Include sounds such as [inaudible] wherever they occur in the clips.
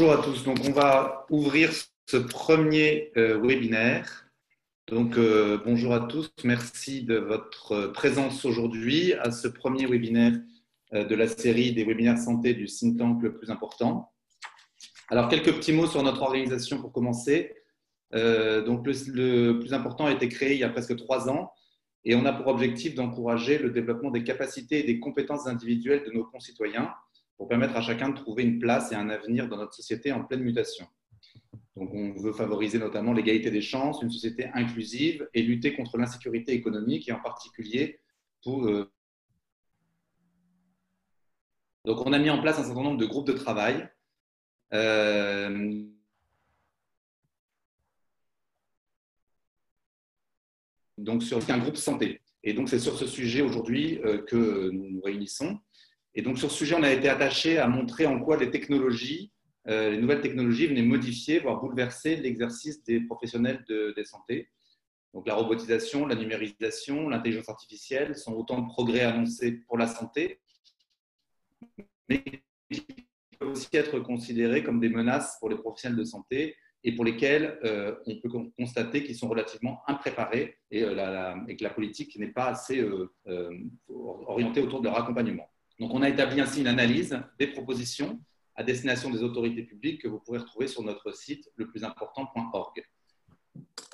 Bonjour à tous. Donc, on va ouvrir ce premier euh, webinaire. Donc, euh, bonjour à tous. Merci de votre présence aujourd'hui à ce premier webinaire euh, de la série des webinaires santé du think tank le plus important. Alors, quelques petits mots sur notre organisation pour commencer. donc, le, plus important a été créé il y a presque trois ans et on a pour objectif d'encourager le développement des capacités et des compétences individuelles de nos concitoyens pour permettre à chacun de trouver une place et un avenir dans notre société en pleine mutation. Donc, on veut favoriser notamment l'égalité des chances, une société inclusive et lutter contre l'insécurité économique et en particulier pour. Euh, Donc, on a mis en place un certain nombre de groupes de travail. Euh, Donc, sur un groupe santé. Et donc, c'est sur ce sujet aujourd'hui euh, que nous nous réunissons. Et donc, sur ce sujet, on a été attaché à montrer en quoi les technologies, euh, les nouvelles technologies venaient modifier, voire bouleverser l'exercice des professionnels de, de santé. Donc, la robotisation, la numérisation, l'intelligence artificielle sont autant de progrès annoncés pour la santé, mais qui peuvent aussi être considérés comme des menaces pour les professionnels de santé et pour lesquels euh, on peut constater qu'ils sont relativement impréparés euh, et, que la politique n'est pas assez orientée autour de leur accompagnement. Donc, on a établi ainsi une analyse des propositions à destination des autorités publiques que vous pourrez retrouver sur notre site leplusimportant.org.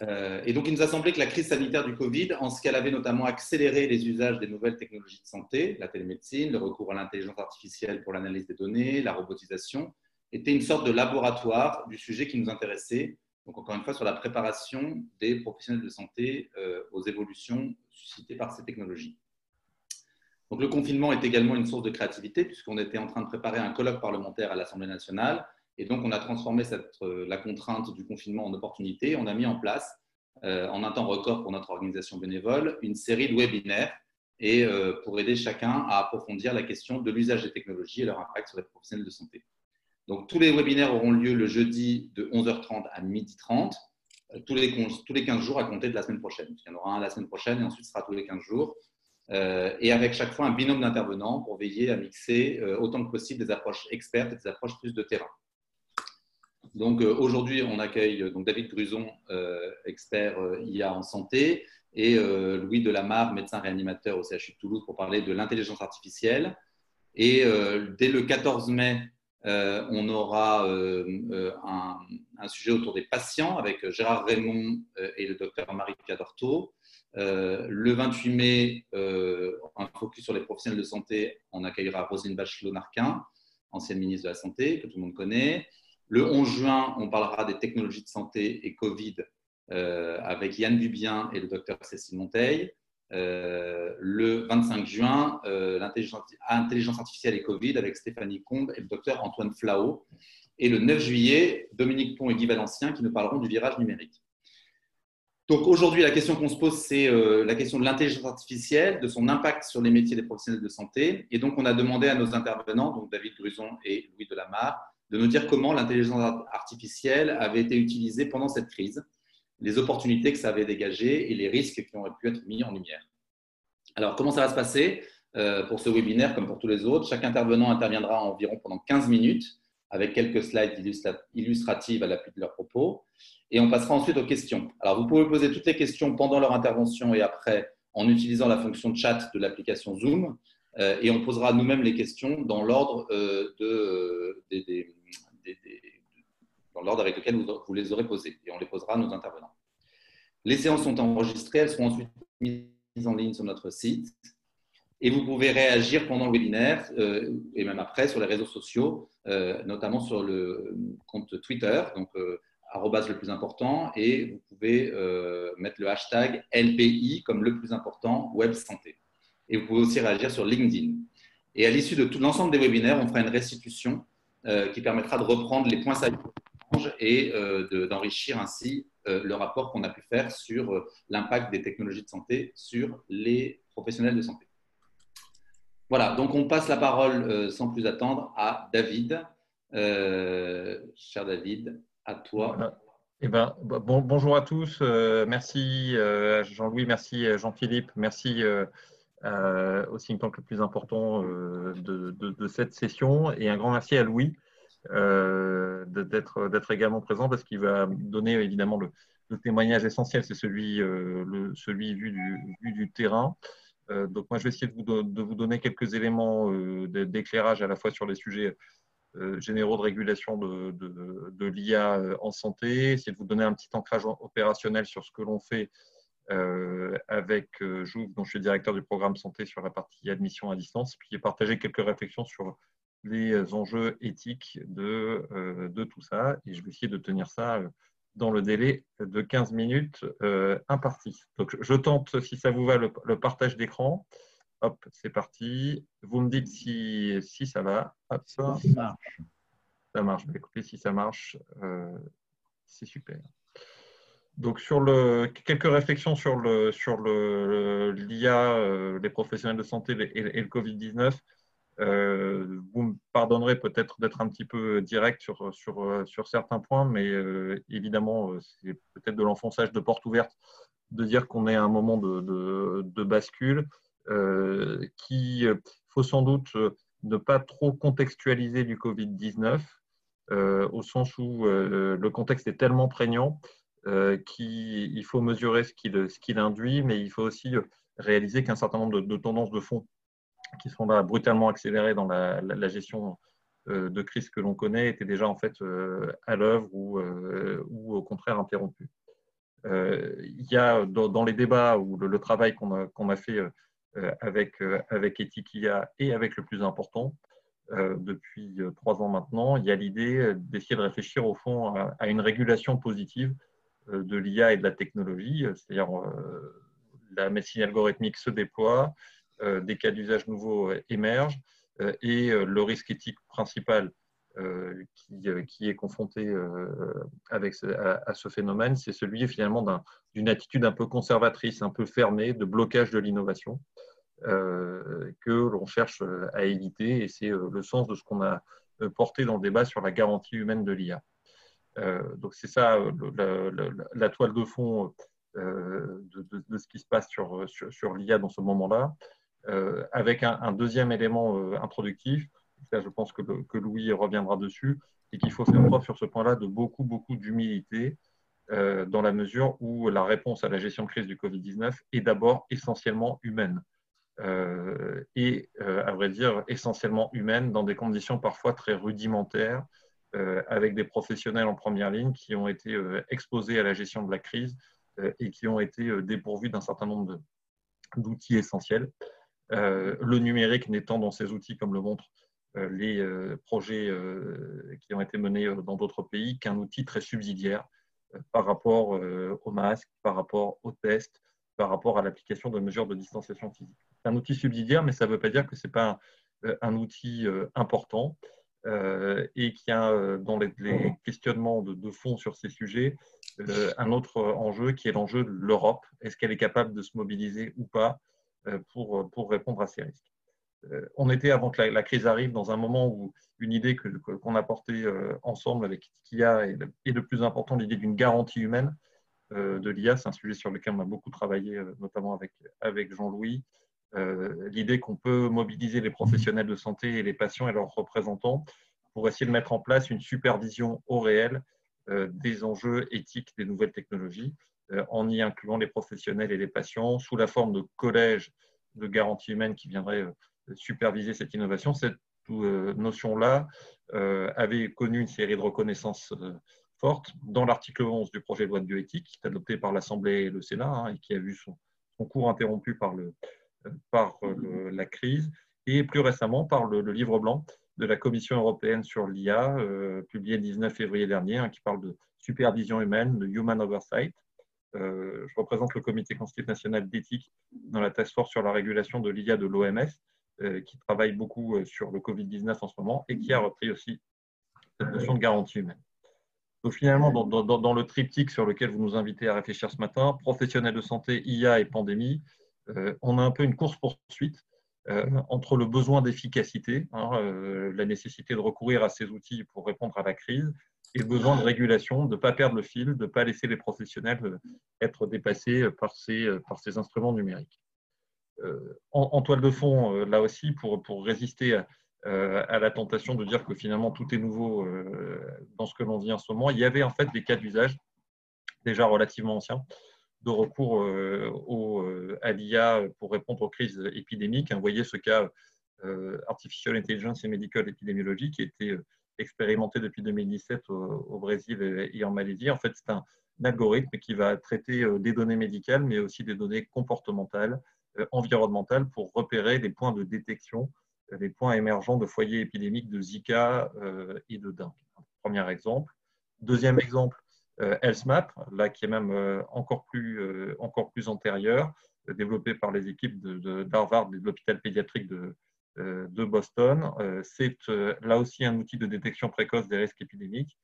Euh, et donc, il nous a semblé que la crise sanitaire du Covid, en ce qu'elle avait notamment accéléré les usages des nouvelles technologies de santé, la télémédecine, le recours à l'intelligence artificielle pour l'analyse des données, la robotisation, était une sorte de laboratoire du sujet qui nous intéressait. Donc, encore une fois, sur la préparation des professionnels de santé euh, aux évolutions suscitées par ces technologies. Donc, le confinement est également une source de créativité puisqu'on était en train de préparer un colloque parlementaire à l'Assemblée nationale. Et donc, on a transformé euh, la contrainte du confinement en opportunité. On a mis en place, euh, en un temps record pour notre organisation bénévole, une série de webinaires et, euh, pour aider chacun à approfondir la question de l'usage des technologies et leur impact sur les professionnels de santé. Donc, tous les webinaires auront lieu le jeudi de 11h30 à 12h30, tous les, tous les 15 jours à compter de la semaine prochaine. Il y en aura un la semaine prochaine et ensuite ce sera tous les 15 jours. Euh, et avec chaque fois un binôme d'intervenants pour veiller à mixer euh, autant que possible des approches expertes et des approches plus de terrain. Donc euh, aujourd'hui, on accueille donc, David Gruson, expert IA en santé, et Louis Delamarre, médecin réanimateur au CHU de Toulouse, pour parler de l'intelligence artificielle. Et dès le 14 mai, on aura un, sujet autour des patients avec Gérard Raymond et le docteur Marie-Pierre Dorto. Euh, le 28 mai, euh, un focus sur les professionnels de santé, on accueillera Roselyne Bachelot-Narquin, ancienne ministre de la Santé, que tout le monde connaît. Le 11 juin, on parlera des technologies de santé et Covid euh, avec Yann Dubien et le docteur Cécile Monteil. le 25 juin, l'intelligence artificielle et Covid avec Stéphanie Combe et le docteur Antoine Flao. Et le 9 juillet, Dominique Pont et Guy Valencien qui nous parleront du virage numérique. Donc aujourd'hui, la question qu'on se pose, c'est euh, la question de l'intelligence artificielle, de son impact sur les métiers des professionnels de santé. Et donc, on a demandé à nos intervenants, donc David Gruson et Louis Delamarre, de nous dire comment l'intelligence artificielle avait été utilisée pendant cette crise, les opportunités que ça avait dégagées et les risques qui auraient pu être mis en lumière. Alors, comment ça va se passer euh, pour ce webinaire comme pour tous les autres? Chaque intervenant interviendra environ pendant 15 minutes avec quelques slides illustratives à l'appui de leurs propos et on passera ensuite aux questions. Alors, vous pouvez poser toutes les questions pendant leur intervention et après en utilisant la fonction chat de l'application Zoom. Euh, et on posera nous-mêmes les questions dans l'ordre euh, l'ordre avec lequel vous, les aurez posées. Et on les posera à nos intervenants. Les séances sont enregistrées, elles seront ensuite mises en ligne sur notre site. Et vous pouvez réagir pendant le webinaire euh, et même après sur les réseaux sociaux, notamment sur le compte Twitter. Donc, le plus important et vous pouvez euh, mettre le hashtag LPI comme le plus important web santé. Et vous pouvez aussi réagir sur LinkedIn. Et à l'issue de tout l'ensemble des webinaires, on fera une restitution euh, qui permettra de reprendre les points saillants et euh, d'enrichir ainsi le rapport qu'on a pu faire sur l'impact des technologies de santé sur les professionnels de santé. Voilà, donc on passe la parole sans plus attendre à David. cher David, à toi. Eh ben, bon, bonjour à tous. Euh, merci euh, Jean-Louis, merci euh, Jean-Philippe, merci au think tank le plus important de, cette session et un grand merci à Louis d'être également présent parce qu'il va donner évidemment le, témoignage essentiel, c'est celui, celui vu, du, terrain. donc moi, je vais essayer de vous, donner quelques éléments d'éclairage à la fois sur les sujets euh, généraux de régulation de, de, l'IA euh, en santé, essayer de vous donner un petit ancrage opérationnel sur ce que l'on fait euh, avec Jouve, dont je suis directeur du programme santé sur la partie admission à distance, puis partager quelques réflexions sur les enjeux éthiques de, de tout ça. Et je vais essayer de tenir ça dans le délai de 15 minutes imparti. Donc, je tente, si ça vous va, le partage d'écran. Hop, c'est parti. Vous me dites si, si ça va. ça marche. Ça marche. Bah, écoutez, si ça marche, euh, c'est super. Donc, sur le, quelques réflexions sur le sur le l'IA, euh, les professionnels de santé et, le Covid-19. Euh, vous me pardonnerez peut-être d'être un petit peu direct sur, sur, sur certains points, mais évidemment, c'est peut-être de l'enfonçage de porte ouverte de dire qu'on est à un moment de, de, de bascule. Euh, qui euh, faut sans doute euh, ne pas trop contextualiser du Covid-19, au sens où le contexte est tellement prégnant qu'il faut mesurer ce qu'il induit, mais il faut aussi réaliser qu'un certain nombre de, tendances de fond qui sont là brutalement accélérées dans la, gestion de crise que l'on connaît étaient déjà en fait à l'œuvre ou, au contraire interrompues. il y a dans, les débats ou le, travail qu'on a, fait euh, avec, euh, avec Etikia et avec le plus important, euh, depuis trois ans maintenant, il y a l'idée d'essayer de réfléchir au fond à, une régulation positive de l'IA et de la technologie, c'est-à-dire la médecine algorithmique se déploie, des cas d'usage nouveaux émergent et le risque éthique principal qui, qui, est confronté avec à, ce phénomène, c'est celui finalement d'une attitude un peu conservatrice, un peu fermée, de blocage de l'innovation. Euh, que l'on cherche euh, à éviter. Et c'est euh, le sens de ce qu'on a porté dans le débat sur la garantie humaine de l'IA. donc c'est ça la, toile de fond de, ce qui se passe sur, l'IA dans ce moment-là, avec un, deuxième élément introductif, ça je pense que, Louis reviendra dessus, et qu'il faut faire preuve sur ce point-là de beaucoup, beaucoup d'humilité, dans la mesure où la réponse à la gestion de crise du Covid-19 est d'abord essentiellement humaine. Euh, et, euh, à vrai dire, essentiellement humaine dans des conditions parfois très rudimentaires, euh, avec des professionnels en première ligne qui ont été exposés à la gestion de la crise et qui ont été dépourvus d'un certain nombre d'outils essentiels. le numérique n'étant dans ces outils, comme le montrent les projets qui ont été menés dans d'autres pays, qu'un outil très subsidiaire par rapport aux masques, par rapport aux tests, par rapport à l'application de mesures de distanciation physique. C'est un outil subsidiaire, mais ça ne veut pas dire que ce n'est pas un, outil euh, important euh, et qu'il y a euh, dans les, questionnements de, fond sur ces sujets un autre enjeu qui est l'enjeu de l'Europe. Est-ce qu'elle est capable de se mobiliser ou pas pour, pour répondre à ces risques? On était, avant que la, crise arrive, dans un moment où une idée qu'on a portée ensemble avec Kia est, est le plus important, l'idée d'une garantie humaine, euh, de l'IA. C'est un sujet sur lequel on a beaucoup travaillé, euh, notamment avec, avec Jean-Louis. Euh, l'idée qu'on peut mobiliser les professionnels de santé et les patients et leurs représentants pour essayer de mettre en place une supervision au réel des enjeux éthiques des nouvelles technologies, en y incluant les professionnels et les patients sous la forme de collèges de garantie humaine qui viendraient superviser cette innovation. Cette notion-là avait connu une série de reconnaissances forte dans l'article 11 du projet de loi de bioéthique, qui est adopté par l'Assemblée et le Sénat, hein, et qui a vu son, cours interrompu par, le, par la crise, et plus récemment par le, livre blanc de la Commission européenne sur l'IA, euh, publié le 19 février dernier, hein, qui parle de supervision humaine, de human oversight. Euh, je représente le comité constitutif national d'éthique dans la task force sur la régulation de l'IA de l'OMS, euh, qui travaille beaucoup sur le Covid-19 en ce moment et qui a repris aussi cette notion de garantie humaine. Donc finalement, dans, le triptyque sur lequel vous nous invitez à réfléchir ce matin, professionnels de santé, IA et pandémie, euh, on a un peu une course-poursuite euh, entre le besoin d'efficacité, hein, euh, la nécessité de recourir à ces outils pour répondre à la crise, et le besoin de régulation, de ne pas perdre le fil, de ne pas laisser les professionnels être dépassés par ces, par ces instruments numériques. En, toile de fond, là aussi, pour, pour résister à la tentation de dire que finalement tout est nouveau dans ce que l'on vit en ce moment. Il y avait en fait des cas d'usage déjà relativement anciens de recours au, à l'IA pour répondre aux crises épidémiques. Vous voyez ce cas Artificial Intelligence et Medical Epidemiology qui été expérimenté depuis 2017 au, Brésil et en Malaisie. En fait, c'est un, algorithme qui va traiter euh, des données médicales, mais aussi des données comportementales, euh, environnementales, pour repérer des points de détection, des points émergents de foyers épidémiques de Zika euh, et de dengue. Premier exemple. Deuxième exemple, ElseMap, là qui est même encore plus, encore plus antérieur, développé par les équipes d'Harvard de, de l'hôpital pédiatrique de, euh, de Boston. Euh, c'est euh, là aussi un outil de détection précoce des risques épidémiques,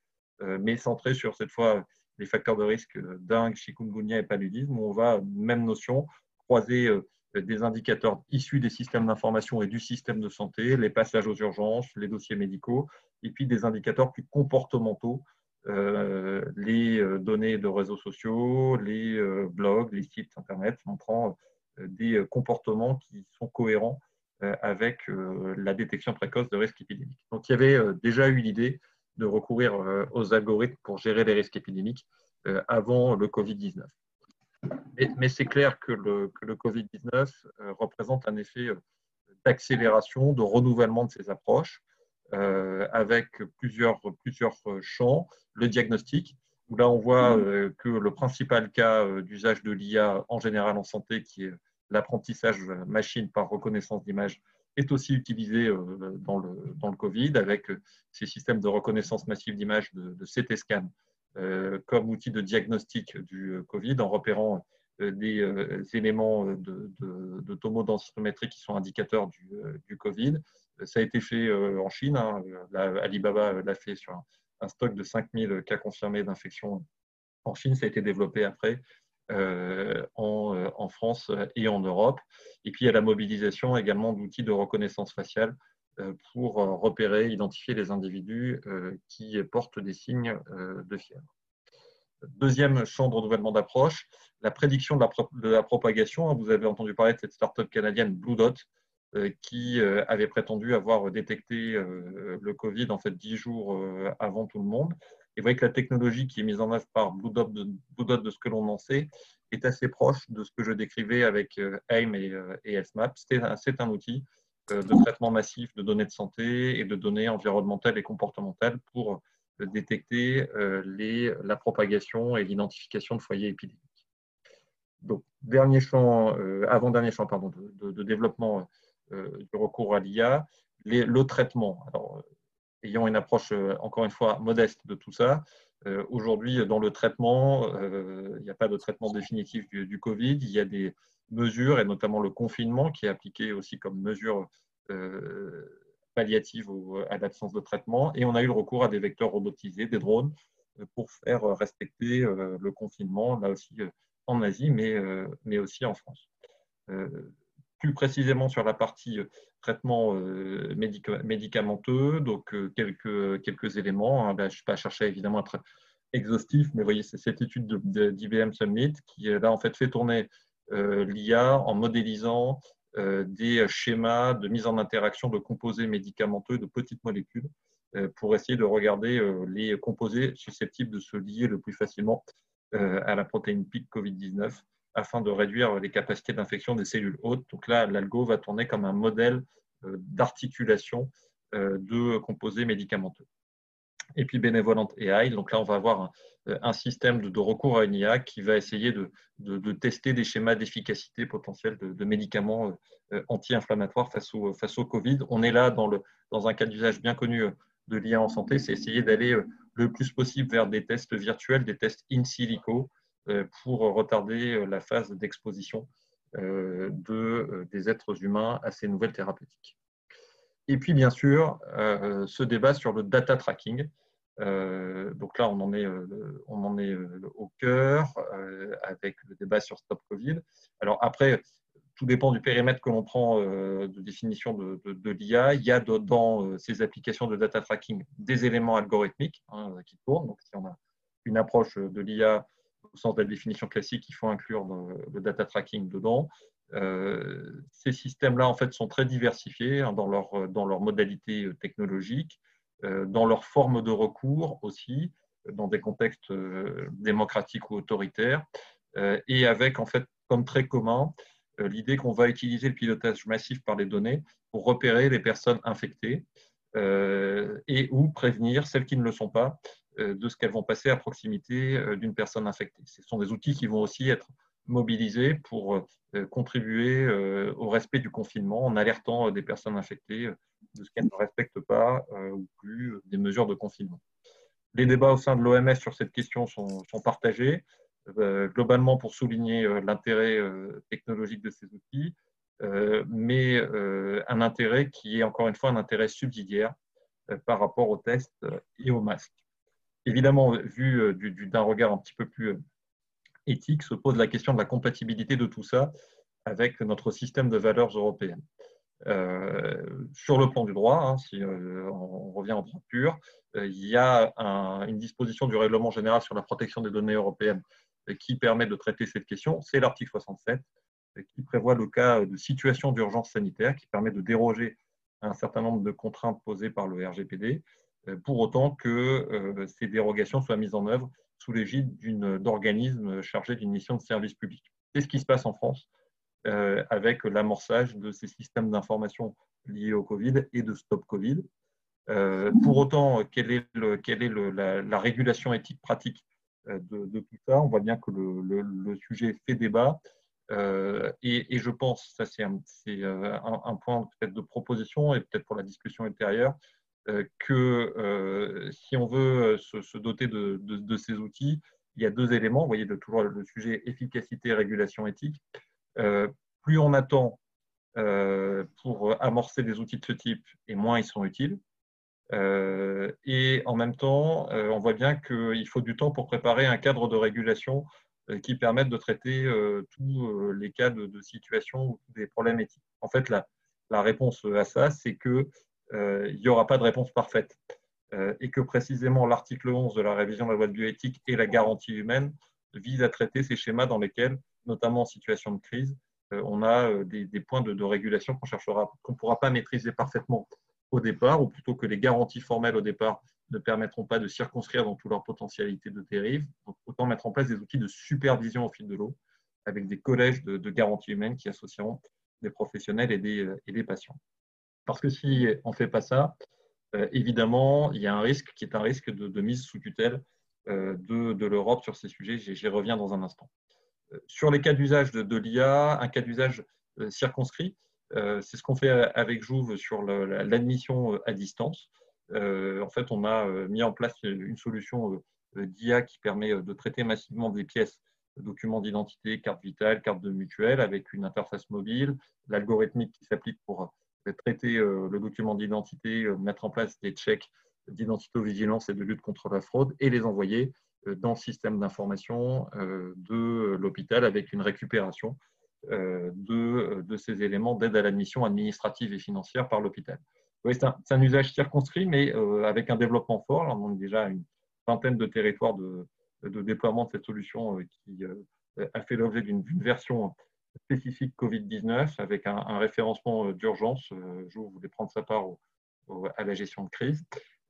mais centré sur cette fois les facteurs de risque dengue, chikungunya et paludisme, où on va, même notion, croiser des indicateurs issus des systèmes d'information et du système de santé, les passages aux urgences, les dossiers médicaux, et puis des indicateurs plus comportementaux, les données de réseaux sociaux, les blogs, les sites Internet, montrant des comportements qui sont cohérents euh, avec euh, la détection précoce de risques épidémiques. Donc, il y avait euh, déjà eu l'idée de recourir aux algorithmes pour gérer les risques épidémiques avant le Covid-19. Mais, c'est clair que le Covid-19 représente un effet d'accélération, de renouvellement de ces approches, avec plusieurs, plusieurs champs. Le diagnostic, où là on voit que le principal cas d'usage de l'IA en général en santé, qui est l'apprentissage machine par reconnaissance d'image est aussi utilisé euh, dans le, dans le Covid avec euh, ces systèmes de reconnaissance massive d'images de, CT scan euh, comme outil de diagnostic du Covid en repérant des éléments de, de, tomodensitométrie qui sont indicateurs du, du, Covid. Ça a été fait en Chine. Hein. Alibaba l'a fait sur un, stock de 5000 cas confirmés d'infection en Chine. Ça a été développé après euh, euh, en, France et en Europe. Et puis, il y a la mobilisation également d'outils de reconnaissance faciale euh, pour repérer, identifier les individus qui portent des signes de fièvre. Deuxième champ de renouvellement d'approche, la prédiction de la, propagation. Vous avez entendu parler de cette start-up canadienne Blue Dot, qui avait prétendu avoir détecté le Covid en fait dix jours avant tout le monde. Et vous voyez que la technologie qui est mise en œuvre par Blue Dot, de, ce que l'on en sait, est assez proche de ce que je décrivais avec euh, AIM et, euh, et C'est un outil euh, de traitement massif de données de santé et de données environnementales et comportementales pour détecter la propagation et l'identification de foyers épidémiques. Donc, dernier champ, avant-dernier champ pardon, de, développement du recours à l'IA, le traitement. Alors, ayant une approche, euh, encore une fois, modeste de tout ça. Euh, aujourd'hui, dans le traitement, euh, il n'y a pas de traitement définitif du, Covid. Il y a des mesures, et notamment le confinement, qui est appliqué aussi comme mesure palliative à l'absence de traitement. Et on a eu le recours à des vecteurs robotisés, des drones, pour faire respecter le confinement, là aussi en Asie, mais, mais aussi en France. Plus précisément sur la partie traitement euh, médicamenteux, donc euh, quelques, quelques éléments. Hein. je ne vais pas chercher évidemment à être exhaustif, mais vous voyez, c'est cette étude d'IBM Summit qui là en fait fait tourner euh, l'IA en modélisant des schémas de mise en interaction de composés médicamenteux de petites molécules pour essayer de regarder les composés susceptibles de se lier le plus facilement à la protéine PIC COVID-19 afin de réduire les capacités d'infection des cellules hôtes. Donc là, l'algo va tourner comme un modèle euh, d'articulation euh, de composés médicamenteux. Et puis Benevolent AI, donc là, on va avoir un, système de, recours à une IA qui va essayer de, tester des schémas d'efficacité potentielle de, médicaments euh, anti-inflammatoires face au, Covid. On est là dans, dans un cas d'usage bien connu de l'IA en santé, c'est essayer d'aller le plus possible vers des tests virtuels, des tests in silico, euh, pour retarder euh, la phase d'exposition euh, de, des êtres humains à ces nouvelles thérapeutiques. Et puis, bien sûr, ce débat sur le data tracking. donc là, on en est, on en est au cœur avec le débat sur Stop Covid. Alors après, tout dépend du périmètre que l'on prend de définition de, l'IA. Il y a dans ces applications de data tracking des éléments algorithmiques hein, qui tournent. Donc, si on a une approche de l'IA sens de la définition classique, il faut inclure le data tracking dedans. ces systèmes-là, en fait, sont très diversifiés hein, dans leur, dans leur modalité technologique, dans leur forme de recours aussi, dans des contextes démocratiques ou autoritaires, et avec, en fait, comme très commun, l'idée qu'on va utiliser le pilotage massif par les données pour repérer les personnes infectées et ou prévenir celles qui ne le sont pas de ce qu'elles vont passer à proximité d'une personne infectée. Ce sont des outils qui vont aussi être mobilisés pour euh, contribuer euh, au respect du confinement en alertant euh, des personnes infectées de ce qu'elles ne respectent pas ou plus des mesures de confinement. Les débats au sein de l'OMS sur cette question sont, partagés, globalement pour souligner l'intérêt technologique de ces outils, mais un intérêt qui est encore une fois un intérêt subsidiaire par rapport aux tests et aux masques. Évidemment, vu d'un regard un petit peu plus éthique se pose la question de la compatibilité de tout ça avec notre système de valeurs européennes. Euh, sur le plan du droit, hein, si euh, on revient au droit pur, euh, il y a une disposition du règlement général sur la protection des données européennes qui permet de traiter cette question. C'est l'article 67 qui prévoit le cas de situation d'urgence sanitaire, qui permet de déroger à un certain nombre de contraintes posées par le RGPD, pour autant que ces dérogations soient mises en œuvre sous l'égide d'organismes chargés d'une mission de service public. C'est ce qui se passe en France euh, avec l'amorçage de ces systèmes d'information liés au Covid et de Stop Covid. Euh, pour autant, quelle est, la, régulation éthique pratique euh, de, tout ça? On voit bien que le, sujet fait débat. Et, je pense, ça c'est un, un, point peut-être de proposition et peut-être pour la discussion ultérieure, euh, que euh, si on veut euh, se, doter de, ces outils, il y a deux éléments. Vous voyez toujours le sujet efficacité, régulation éthique. plus on attend pour amorcer des outils de ce type, et moins ils sont utiles. et en même temps, on voit bien qu'il faut du temps pour préparer un cadre de régulation qui permette de traiter tous les cas de, situation ou des problèmes éthiques. En fait, la, réponse à ça, c'est que euh, il n'y aura pas de réponse parfaite. Euh, et que précisément l'article 11 de la révision de la loi de bioéthique et la garantie humaine vise à traiter ces schémas dans lesquels, notamment en situation de crise, euh, on a des, points de, régulation qu'on cherchera, ne pourra pas maîtriser parfaitement au départ, ou plutôt que les garanties formelles au départ ne permettront pas de circonscrire dans toute leur potentialité de dérive. Donc, autant mettre en place des outils de supervision au fil de l'eau, avec des collèges de, garanties humaines qui associeront des professionnels et des patients. Parce que si on ne fait pas ça, euh, évidemment, il y a un risque qui est un risque de, mise sous tutelle euh, de, l'Europe sur ces sujets. J'y reviens dans un instant. Euh, sur les cas d'usage de, l'IA, un cas d'usage circonscrit, c'est ce qu'on fait avec Jouve sur l'admission à distance. en fait, on a mis en place une solution d'IA qui permet de traiter massivement des pièces documents d'identité, carte vitale, carte de mutuelle, avec une interface mobile, l'algorithmique qui s'applique pour traiter euh, le document d'identité, euh, mettre en place des checks d'identité-vigilance et de lutte contre la fraude et les envoyer euh, dans le système d'information de l'hôpital avec une récupération de, de ces éléments d'aide à l'admission administrative et financière par l'hôpital. c'est un, usage circonscrit, mais avec un développement fort. on a déjà une vingtaine de territoires de, de déploiement de cette solution qui a fait l'objet d'une version spécifique Covid-19 avec un, référencement euh, d'urgence. Euh, je voulais prendre sa part à la gestion de crise.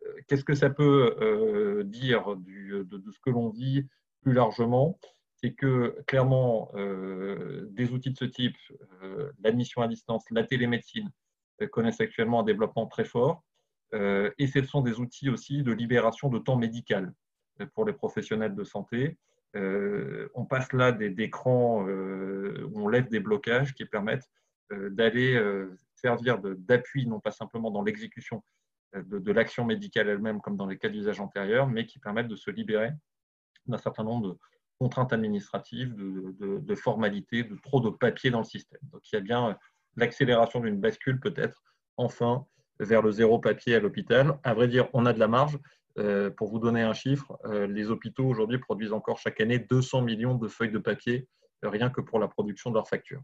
Euh, qu'est-ce que ça peut dire de, ce que l'on vit plus largement? C'est que clairement, des outils de ce type, l'admission à distance, la télémédecine, connaissent actuellement un développement très fort. et ce sont des outils aussi de libération de temps médical pour les professionnels de santé. Euh, on passe là d'écrans euh, où on lève des blocages qui permettent euh, d'aller servir d'appui, non pas simplement dans l'exécution de, l'action médicale elle-même, comme dans les cas d'usage antérieur, mais qui permettent de se libérer d'un certain nombre de contraintes administratives, de, formalités, de trop de papier dans le système. Donc il y a bien l'accélération d'une bascule peut-être enfin vers le zéro papier à l'hôpital. À vrai dire, on a de la marge, euh, pour vous donner un chiffre, euh, les hôpitaux aujourd'hui produisent encore chaque année 200 millions de feuilles de papier, euh, rien que pour la production de leurs factures.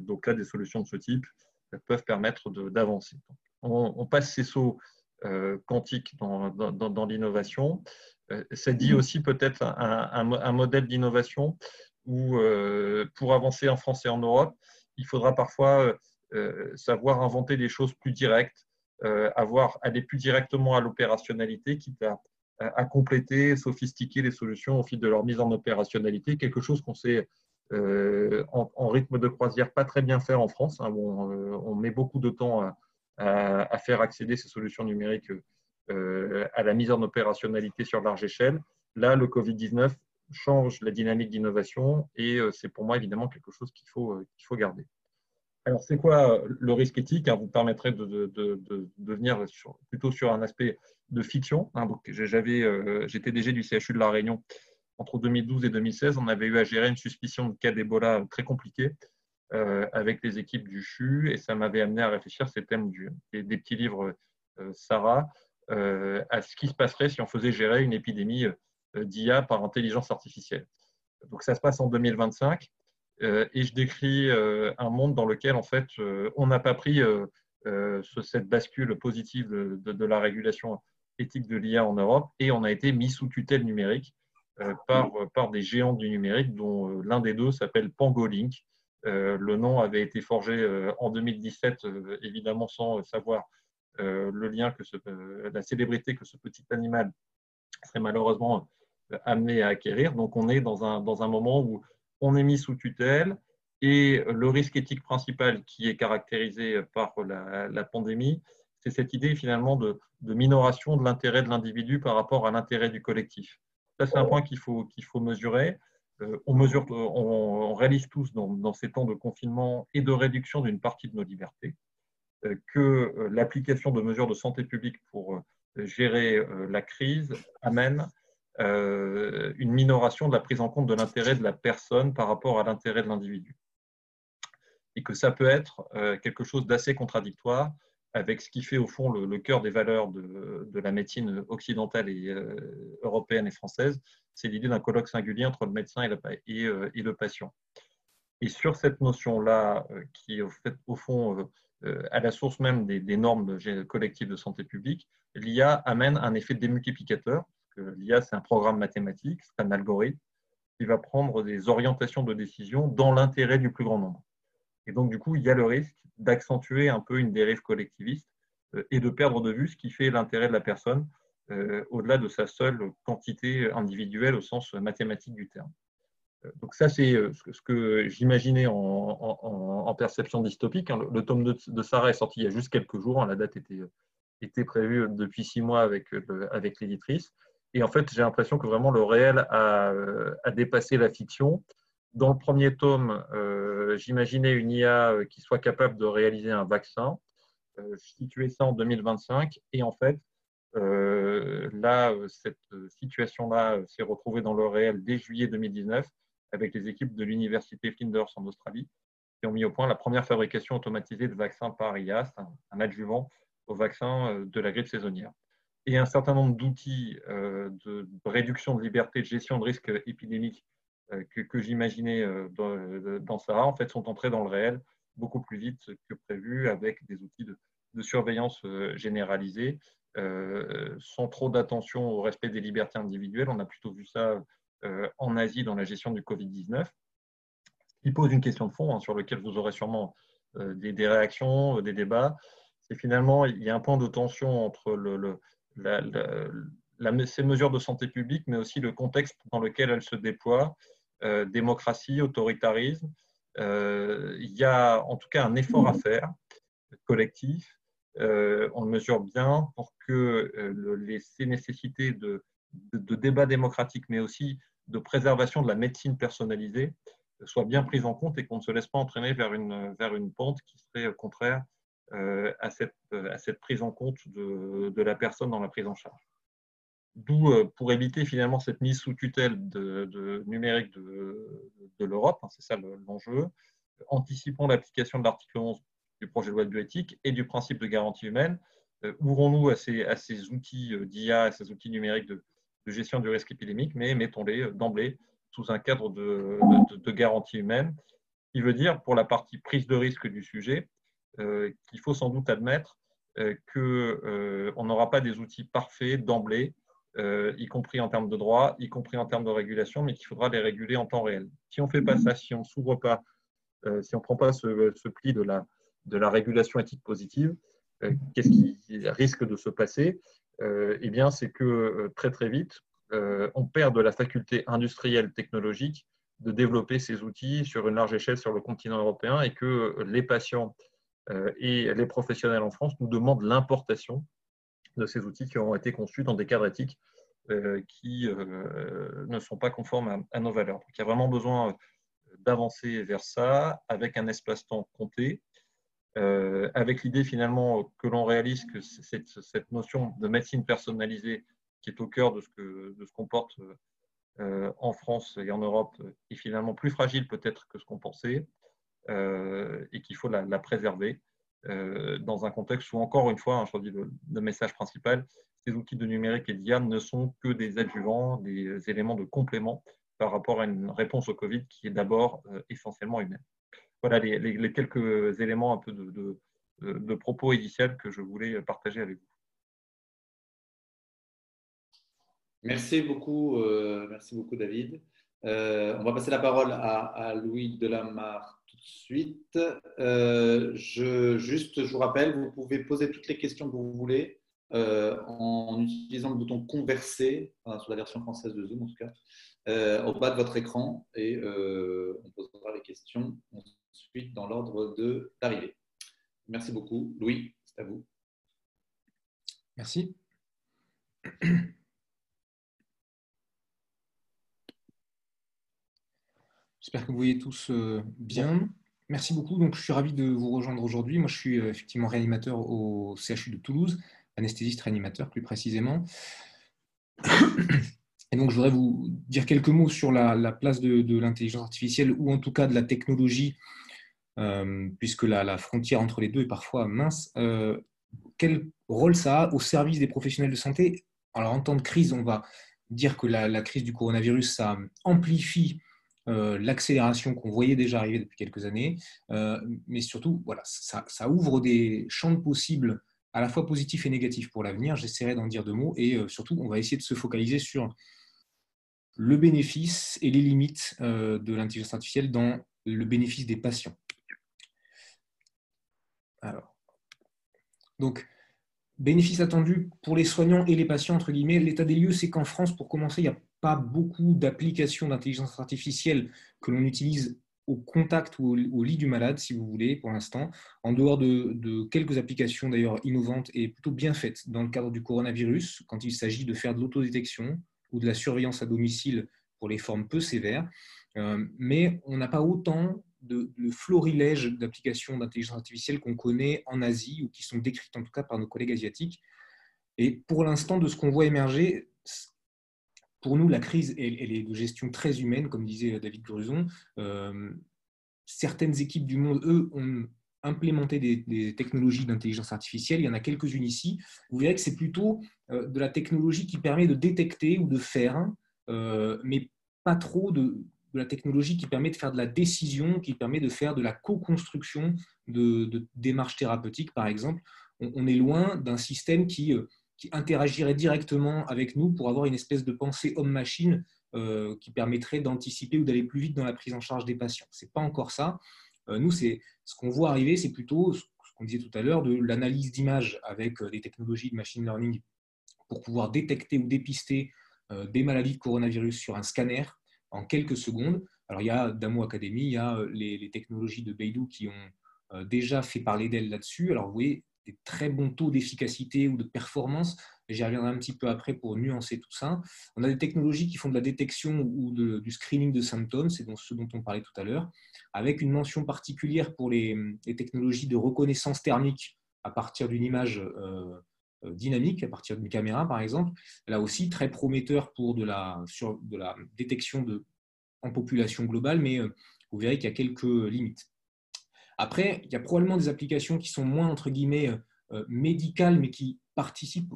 donc là, des solutions de ce type peuvent permettre d'avancer. On, passe ces sauts quantiques dans, l'innovation. ça dit aussi peut-être un, modèle d'innovation où, pour avancer en France et en Europe, il faudra parfois savoir inventer des choses plus directes, avoir, aller plus directement à l'opérationnalité, quitte à, à, compléter, sophistiquer les solutions au fil de leur mise en opérationnalité, quelque chose qu'on sait en, rythme de croisière pas très bien faire en France. Hein, on met beaucoup de temps à, faire accéder ces solutions numériques euh, à la mise en opérationnalité sur large échelle. Là, le Covid-19 change la dynamique d'innovation et euh, c'est pour moi évidemment quelque chose qu'il faut, euh, qu'il faut garder. Alors, c'est quoi le risque éthique hein, Vous permettrez de, de, venir plutôt sur un aspect de fiction. Hein, j'étais DG du CHU de La Réunion entre 2012 et 2016. On avait eu à gérer une suspicion de cas d'Ebola très compliqué euh, avec les équipes du CHU et ça m'avait amené à réfléchir ces thèmes du, des, petits livres euh, Sarah euh, à ce qui se passerait si on faisait gérer une épidémie d'IA par intelligence artificielle. Donc ça se passe en 2025 et je décris un monde dans lequel en fait on n'a pas pris cette bascule positive de, la régulation éthique de l'IA en Europe et on a été mis sous tutelle numérique par, des géants du numérique dont l'un des deux s'appelle Pangolink euh, le nom avait été forgé euh, en 2017, euh, évidemment sans savoir le lien que la célébrité que ce petit animal serait malheureusement amené à acquérir. Donc on est dans un, dans un moment où on est mis sous tutelle et le risque éthique principal qui est caractérisé par la, pandémie, c'est cette idée finalement de, minoration de l'intérêt de l'individu par rapport à l'intérêt du collectif. Ça, c'est un point qu'il faut, qu'il faut mesurer. Euh, on, mesure, on, réalise tous dans, ces temps de confinement et de réduction d'une partie de nos libertés euh, que euh, l'application de mesures de santé publique pour gérer la crise amène une minoration de la prise en compte de l'intérêt de la personne par rapport à l'intérêt de l'individu. Et que ça peut être quelque chose d'assez contradictoire avec ce qui fait au fond le, cœur des valeurs de, la médecine occidentale et européenne et française, c'est l'idée d'un colloque singulier entre le médecin et le, euh, patient. Et sur cette notion-là, euh, qui est au, fond euh, à la source même des, normes collectives de santé publique, l'IA amène un effet démultiplicateur. L'IA, c'est un programme mathématique, c'est un algorithme qui va prendre des orientations de décision dans l'intérêt du plus grand nombre. Et donc, du coup, il y a le risque d'accentuer un peu une dérive collectiviste et de perdre de vue ce qui fait l'intérêt de la personne euh, au-delà de sa seule quantité individuelle au sens mathématique du terme. Euh, donc ça, c'est euh, ce que j'imaginais en, perception dystopique. Hein. Le, tome de, Sarah est sorti il y a juste quelques jours. Hein. La date était, prévue depuis six mois avec l'éditrice. Et en fait, j'ai l'impression que vraiment le réel a, a, dépassé la fiction. Dans le premier tome, j'imaginais une IA qui soit capable de réaliser un vaccin. je situais ça en 2025. Et en fait, euh, là, euh, cette euh, situation-là s'est retrouvée dans le réel dès juillet 2019 avec les équipes de l'université Flinders en Australie qui ont mis au point la première fabrication automatisée de vaccins par IA, un, adjuvant au vaccin de la grippe saisonnière. Et un certain nombre d'outils de réduction de liberté, de gestion de risque épidémique que, j'imaginais dans, dans Sarah, en fait, sont entrés dans le réel beaucoup plus vite que prévu avec des outils de, surveillance généralisée euh, sans trop d'attention au respect des libertés individuelles. On a plutôt vu ça euh, en Asie dans la gestion du Covid-19, qui pose une question de fond hein, sur laquelle vous aurez sûrement euh, des, réactions, des débats. C'est finalement, il y a un point de tension entre le, ces mesures de santé publique, mais aussi le contexte dans lequel elles se déploient, démocratie, autoritarisme. il y a en tout cas un effort à faire collectif euh, on le mesure bien pour que euh, les, ces nécessités de, de, débat démocratique, mais aussi de préservation de la médecine personnalisée, soient bien prises en compte et qu'on ne se laisse pas entraîner vers une, vers une pente qui serait contraire euh, à, cette, à cette prise en compte de, la personne dans la prise en charge. D'où, pour éviter finalement cette mise sous tutelle de, numérique de, l'Europe, hein, c'est ça l'enjeu, anticipons l'application de l'article 11 du projet de loi de bioéthique et du principe de garantie humaine. Euh, ouvrons-nous à ces, outils euh, d'IA, à ces outils numériques de, gestion du risque épidémique, mais mettons-les euh, d'emblée sous un cadre de, de, garantie humaine, qui veut dire, pour la partie prise de risque du sujet, qu'il faut sans doute admettre qu'on n'aura pas des outils parfaits d'emblée, y compris en termes de droit, y compris en termes de régulation, mais qu'il faudra les réguler en temps réel. Si on ne fait pas ça, si on ne s'ouvre pas si on ne prend pas ce, pli de la, de la régulation éthique positive, qu'est-ce qui risque de se passer? Eh bien, c'est que très très vite, on perd de la faculté industrielle technologique de développer ces outils sur une large échelle sur le continent européen et que les patients et les professionnels en France nous demandent l'importation de ces outils qui ont été conçus dans des cadres éthiques euh, qui euh, ne sont pas conformes à, nos valeurs. Donc, il y a vraiment besoin euh, d'avancer vers ça avec un espace-temps compté, avec l'idée finalement que l'on réalise que cette, notion de médecine personnalisée qui est au cœur de ce que de ce qu'on porte en France et en Europe est finalement plus fragile peut-être que ce qu'on pensait et qu'il faut la préserver. Euh, dans un contexte où, encore une fois, hein, je redis le, le, message principal, ces outils de numérique et d'IA ne sont que des adjuvants, des éléments de complément par rapport à une réponse au Covid qui est d'abord euh, essentiellement humaine. Voilà les, quelques éléments un peu de, propos initial que je voulais partager avec vous. Merci beaucoup, euh, merci beaucoup David. on va passer la parole à, à Louis Delamarre suite. Euh, je, juste, je vous rappelle, vous pouvez poser toutes les questions que vous voulez euh, en utilisant le bouton converser, sur la version française de Zoom en tout cas, euh, au bas de votre écran et on posera les questions ensuite dans l'ordre d'arrivée. Merci beaucoup. Louis, c'est à vous. Merci. J'espère que vous voyez tous euh, bien. Merci beaucoup. Donc, je suis ravi de vous rejoindre aujourd'hui. Moi, je suis euh, effectivement réanimateur au CHU de Toulouse, anesthésiste réanimateur plus précisément. [coughs] Et donc, je voudrais vous dire quelques mots sur la, place de, l'intelligence artificielle ou en tout cas de la technologie, euh, puisque la, frontière entre les deux est parfois mince. quel rôle ça a au service des professionnels de santé? Alors, en temps de crise, on va dire que la, la crise du coronavirus, ça amplifie euh, l'accélération qu'on voyait déjà arriver depuis quelques années, euh, mais surtout, voilà, ça, ouvre des champs de possibles à la fois positifs et négatifs pour l'avenir. J'essaierai d'en dire deux mots et euh, surtout, on va essayer de se focaliser sur le bénéfice et les limites de l'intelligence artificielle dans le bénéfice des patients. Alors, donc, bénéfice attendu pour les soignants et les patients, entre guillemets, l'état des lieux, c'est qu'en France, pour commencer, il y a pas beaucoup d'applications d'intelligence artificielle que l'on utilise au contact ou au, lit du malade, si vous voulez, pour l'instant, en dehors de, quelques applications d'ailleurs innovantes et plutôt bien faites dans le cadre du coronavirus, quand il s'agit de faire de l'autodétection ou de la surveillance à domicile pour les formes peu sévères. Euh, mais on n'a pas autant de, de florilège d'applications d'intelligence artificielle qu'on connaît en Asie ou qui sont décrites en tout cas par nos collègues asiatiques. Et pour l'instant, de ce qu'on voit émerger, pour nous, la crise, elle, est de gestion très humaine, comme disait David Gruson. Euh, certaines équipes du monde, eux, ont implémenté des, technologies d'intelligence artificielle. Il y en a quelques-unes ici. Vous verrez que c'est plutôt euh, de la technologie qui permet de détecter ou de faire, euh, mais pas trop de, la technologie qui permet de faire de la décision, qui permet de faire de la co-construction de, démarches thérapeutiques, par exemple. on est loin d'un système qui qui interagirait directement avec nous pour avoir une espèce de pensée homme-machine euh, qui permettrait d'anticiper ou d'aller plus vite dans la prise en charge des patients. Ce n'est pas encore ça. Euh, nous, ce qu'on voit arriver, c'est plutôt ce qu'on disait tout à l'heure, de l'analyse d'images avec euh, des technologies de machine learning pour pouvoir détecter ou dépister des maladies de coronavirus sur un scanner en quelques secondes. Alors, il y a Damo Academy, il y a les, les technologies de Beidou qui ont déjà fait parler d'elles là-dessus. Alors, vous voyez, des très bons taux d'efficacité ou de performance. J'y reviendrai un petit peu après pour nuancer tout ça. On a des technologies qui font de la détection ou du screening de symptômes, c'est ce dont on parlait tout à l'heure, avec une mention particulière pour les, technologies de reconnaissance thermique à partir d'une image euh, euh, dynamique, à partir d'une caméra par exemple. Là aussi, très prometteur pour de la, détection en population globale, mais euh, vous verrez qu'il y a quelques limites. Après, il y a probablement des applications qui sont moins, entre guillemets, euh, euh, médicales, mais qui participent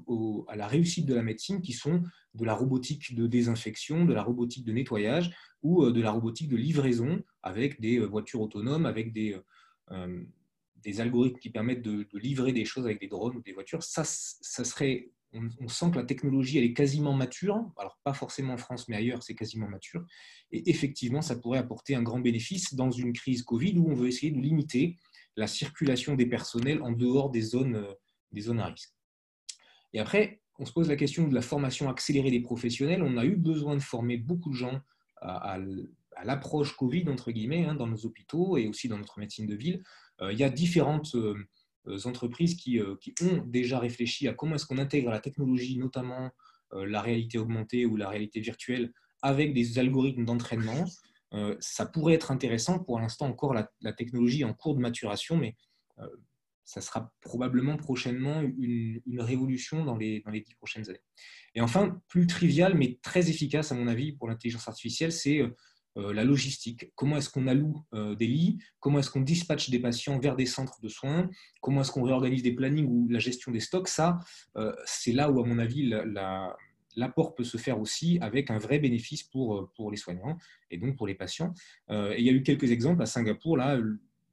à la réussite de la médecine, qui sont de la robotique de désinfection, de la robotique de nettoyage ou euh, de la robotique de livraison avec des voitures autonomes, avec des, des algorithmes qui permettent de, livrer des choses avec des drones ou des voitures. Ça, ça serait on, sent que la technologie, elle est quasiment mature. Alors, pas forcément en France, mais ailleurs, c'est quasiment mature. Et effectivement, ça pourrait apporter un grand bénéfice dans une crise Covid où on veut essayer de limiter la circulation des personnels en dehors des zones, euh, des zones à risque. Et après, on se pose la question de la formation accélérée des professionnels. On a eu besoin de former beaucoup de gens à, l'approche Covid, entre guillemets, hein, dans nos hôpitaux et aussi dans notre médecine de ville. Euh, il y a différentes euh, entreprises qui, qui, ont déjà réfléchi à comment est-ce qu'on intègre la technologie, notamment la réalité augmentée ou la réalité virtuelle, avec des algorithmes d'entraînement. ça pourrait être intéressant. Pour l'instant, encore, la, technologie en cours de maturation, mais ça sera probablement prochainement une, révolution dans les, dans les dix prochaines années. Et enfin, plus trivial, mais très efficace à mon avis pour l'intelligence artificielle, c'est euh, la logistique. Comment est-ce qu'on alloue euh, des lits? Comment est-ce qu'on dispatche des patients vers des centres de soins? Comment est-ce qu'on réorganise des plannings ou la gestion des stocks? Ça, euh, c'est là où, à mon avis, l'apport peut se faire aussi avec un vrai bénéfice pour, les soignants et donc pour les patients. il y a eu quelques exemples à Singapour. Là,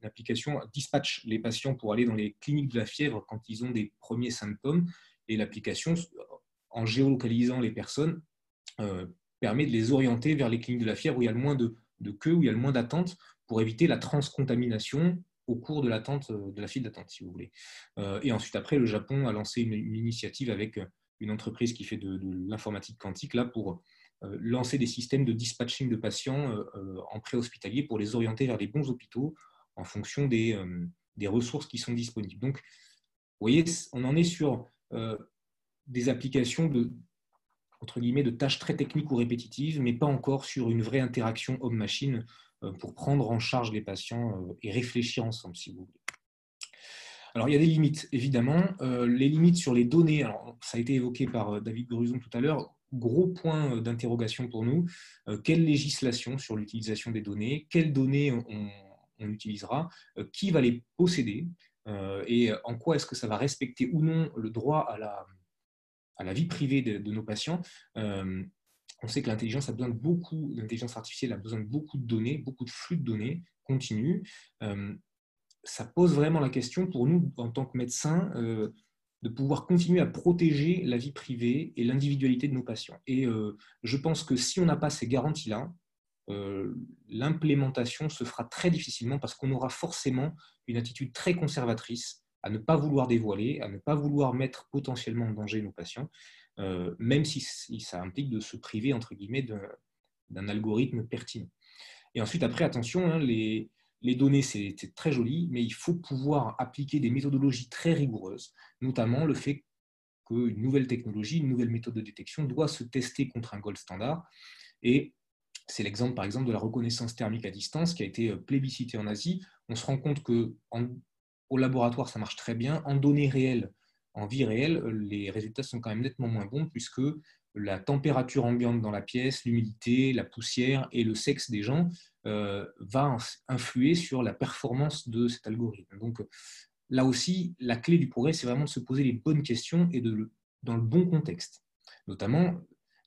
l'application dispatche les patients pour aller dans les cliniques de la fièvre quand ils ont des premiers symptômes. Et l'application, en géolocalisant les personnes, euh, permet de les orienter vers les cliniques de la fièvre où il y a le moins de, de queue, où il y a le moins d'attente, pour éviter la transcontamination au cours de l'attente, euh, de la file d'attente, si vous voulez. Euh, et ensuite, après, le Japon a lancé une, initiative avec une entreprise qui fait de, l'informatique quantique là pour lancer des systèmes de dispatching de patients en préhospitalier pour les orienter vers les bons hôpitaux en fonction des, euh, des, ressources qui sont disponibles. Donc, vous voyez, on en est sur euh, des applications de, entre guillemets, de tâches très techniques ou répétitives, mais pas encore sur une vraie interaction homme-machine euh, pour prendre en charge les patients et réfléchir ensemble, si vous voulez. Alors, il y a des limites, évidemment. les limites sur les données, alors, ça a été évoqué par David Gruson tout à l'heure, gros point d'interrogation pour nous. quelle législation sur l'utilisation des données Quelles données on, utilisera, euh, qui va les posséder euh, et en quoi est-ce que ça va respecter ou non le droit à la, à la vie privée de, nos patients. Euh, on sait que l'intelligence a besoin de beaucoup, artificielle a besoin de beaucoup de données, beaucoup de flux de données continus. ça pose vraiment la question pour nous, en tant que médecins, de pouvoir continuer à protéger la vie privée et l'individualité de nos patients. Et je pense que si on n'a pas ces garanties-là, euh, l'implémentation se fera très difficilement parce qu'on aura forcément une attitude très conservatrice à ne pas vouloir dévoiler, à ne pas vouloir mettre potentiellement en danger nos patients, euh, même si, ça implique de se priver, entre guillemets, d'un algorithme pertinent. Et ensuite, après, attention, hein, les, données, c'est très joli, mais il faut pouvoir appliquer des méthodologies très rigoureuses, notamment le fait qu'une nouvelle technologie, une nouvelle méthode de détection doit se tester contre un gold standard. Et c'est l'exemple, par exemple, de la reconnaissance thermique à distance qui a été euh, plébiscité en Asie. On se rend compte que au laboratoire, ça marche très bien. En données réelles, en vie réelle, euh, les résultats sont quand même nettement moins bons puisque la température ambiante dans la pièce, l'humidité, la poussière et le sexe des gens euh, va influer sur la performance de cet algorithme. Donc là aussi, la clé du progrès, c'est vraiment de se poser les bonnes questions et de, dans le bon contexte. Notamment,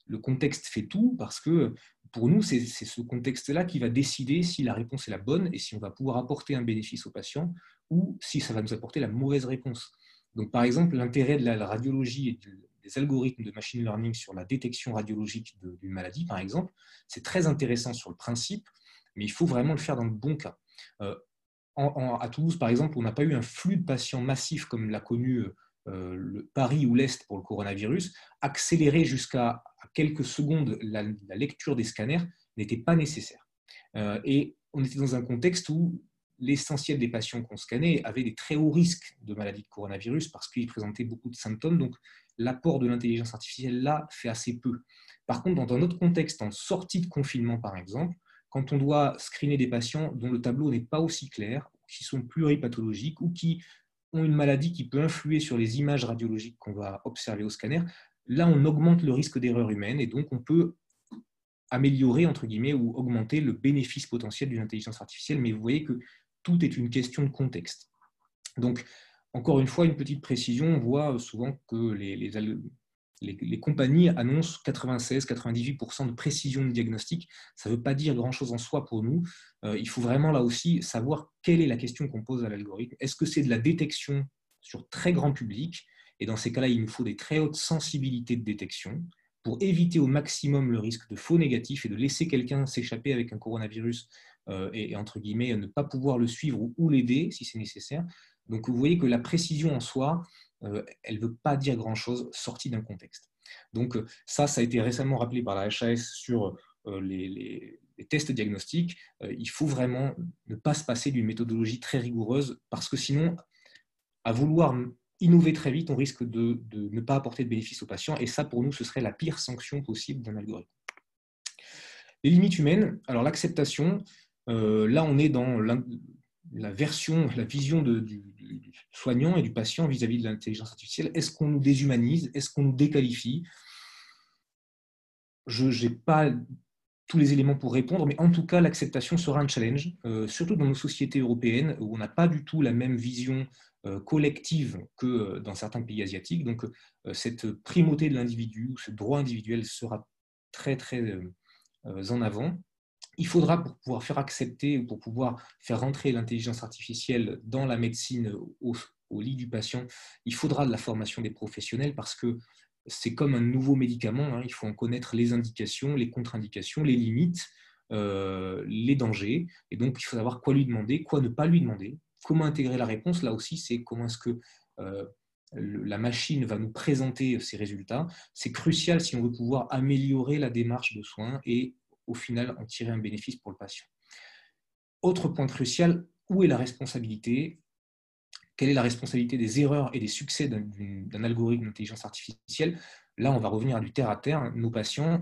le contexte fait tout parce que pour nous, c'est ce contexte-là qui va décider si la réponse est la bonne et si on va pouvoir apporter un bénéfice au patient ou si ça va nous apporter la mauvaise réponse. Donc, par exemple, l'intérêt de la radiologie et des algorithmes de machine learning sur la détection radiologique d'une maladie, par exemple, c'est très intéressant sur le principe, mais il faut vraiment le faire dans le bon cas. Euh, à Toulouse, par exemple, on n'a pas eu un flux de patients massif comme l'a connu euh, Paris ou l'Est pour le coronavirus, accélérer jusqu'à quelques secondes la, lecture des scanners n'était pas nécessaire. Euh, et on était dans un contexte où l'essentiel des patients qu'on scannait avaient des très hauts risques de maladie de coronavirus parce qu'ils présentaient beaucoup de symptômes. Donc, l'apport de l'intelligence artificielle là fait assez peu. Par contre, dans un autre contexte, en sortie de confinement par exemple, quand on doit screener des patients dont le tableau n'est pas aussi clair, qui sont pluripathologiques ou qui ont une maladie qui peut influer sur les images radiologiques qu'on va observer au scanner, là, on augmente le risque d'erreur humaine et donc on peut améliorer, entre guillemets, ou augmenter le bénéfice potentiel d'une intelligence artificielle. Mais vous voyez que tout est une question de contexte. Donc, encore une fois, une petite précision, on voit souvent que les, compagnies annoncent 96-98% de précision de diagnostic. Ça ne veut pas dire grand-chose en soi pour nous. Euh, il faut vraiment là aussi savoir quelle est la question qu'on pose à l'algorithme. Est-ce que c'est de la détection sur très grand public? Et dans ces cas-là, il nous faut des très hautes sensibilités de détection pour éviter au maximum le risque de faux négatifs et de laisser quelqu'un s'échapper avec un coronavirus euh, et, entre guillemets, ne pas pouvoir le suivre ou, l'aider si c'est nécessaire. Donc vous voyez que la précision en soi, euh, elle ne veut pas dire grand-chose sorti d'un contexte. Donc ça, ça a été récemment rappelé par la HAS sur les, tests diagnostiques. il faut vraiment ne pas se passer d'une méthodologie très rigoureuse parce que sinon, à vouloir innover très vite, on risque de, ne pas apporter de bénéfices aux patients. Et ça, pour nous, ce serait la pire sanction possible d'un algorithme. Les limites humaines, alors l'acceptation, euh, là, on est dans la, version, la vision du, soignant et du patient vis-à-vis de l'intelligence artificielle. Est-ce qu'on nous déshumanise? Est-ce qu'on nous déqualifie? Je n'ai pas tous les éléments pour répondre, mais en tout cas, l'acceptation sera un challenge, euh, surtout dans nos sociétés européennes où on n'a pas du tout la même vision euh, collective que dans certains pays asiatiques. Donc, cette primauté de l'individu, ce droit individuel sera très, très en avant. Il faudra, pour pouvoir faire accepter ou pour pouvoir faire rentrer l'intelligence artificielle dans la médecine au, lit du patient, il faudra de la formation des professionnels parce que c'est comme un nouveau médicament, hein. il faut en connaître les indications, les contre-indications, les limites, euh, les dangers, et donc il faut savoir quoi lui demander, quoi ne pas lui demander, comment intégrer la réponse, là aussi c'est comment est-ce que euh, la machine va nous présenter ces résultats. C'est crucial si on veut pouvoir améliorer la démarche de soins et au final en tirer un bénéfice pour le patient. Autre point crucial, où est la responsabilité? Quelle est la responsabilité des erreurs et des succès d'un algorithme d'intelligence artificielle? Là, on va revenir du terre à terre. Nos patients,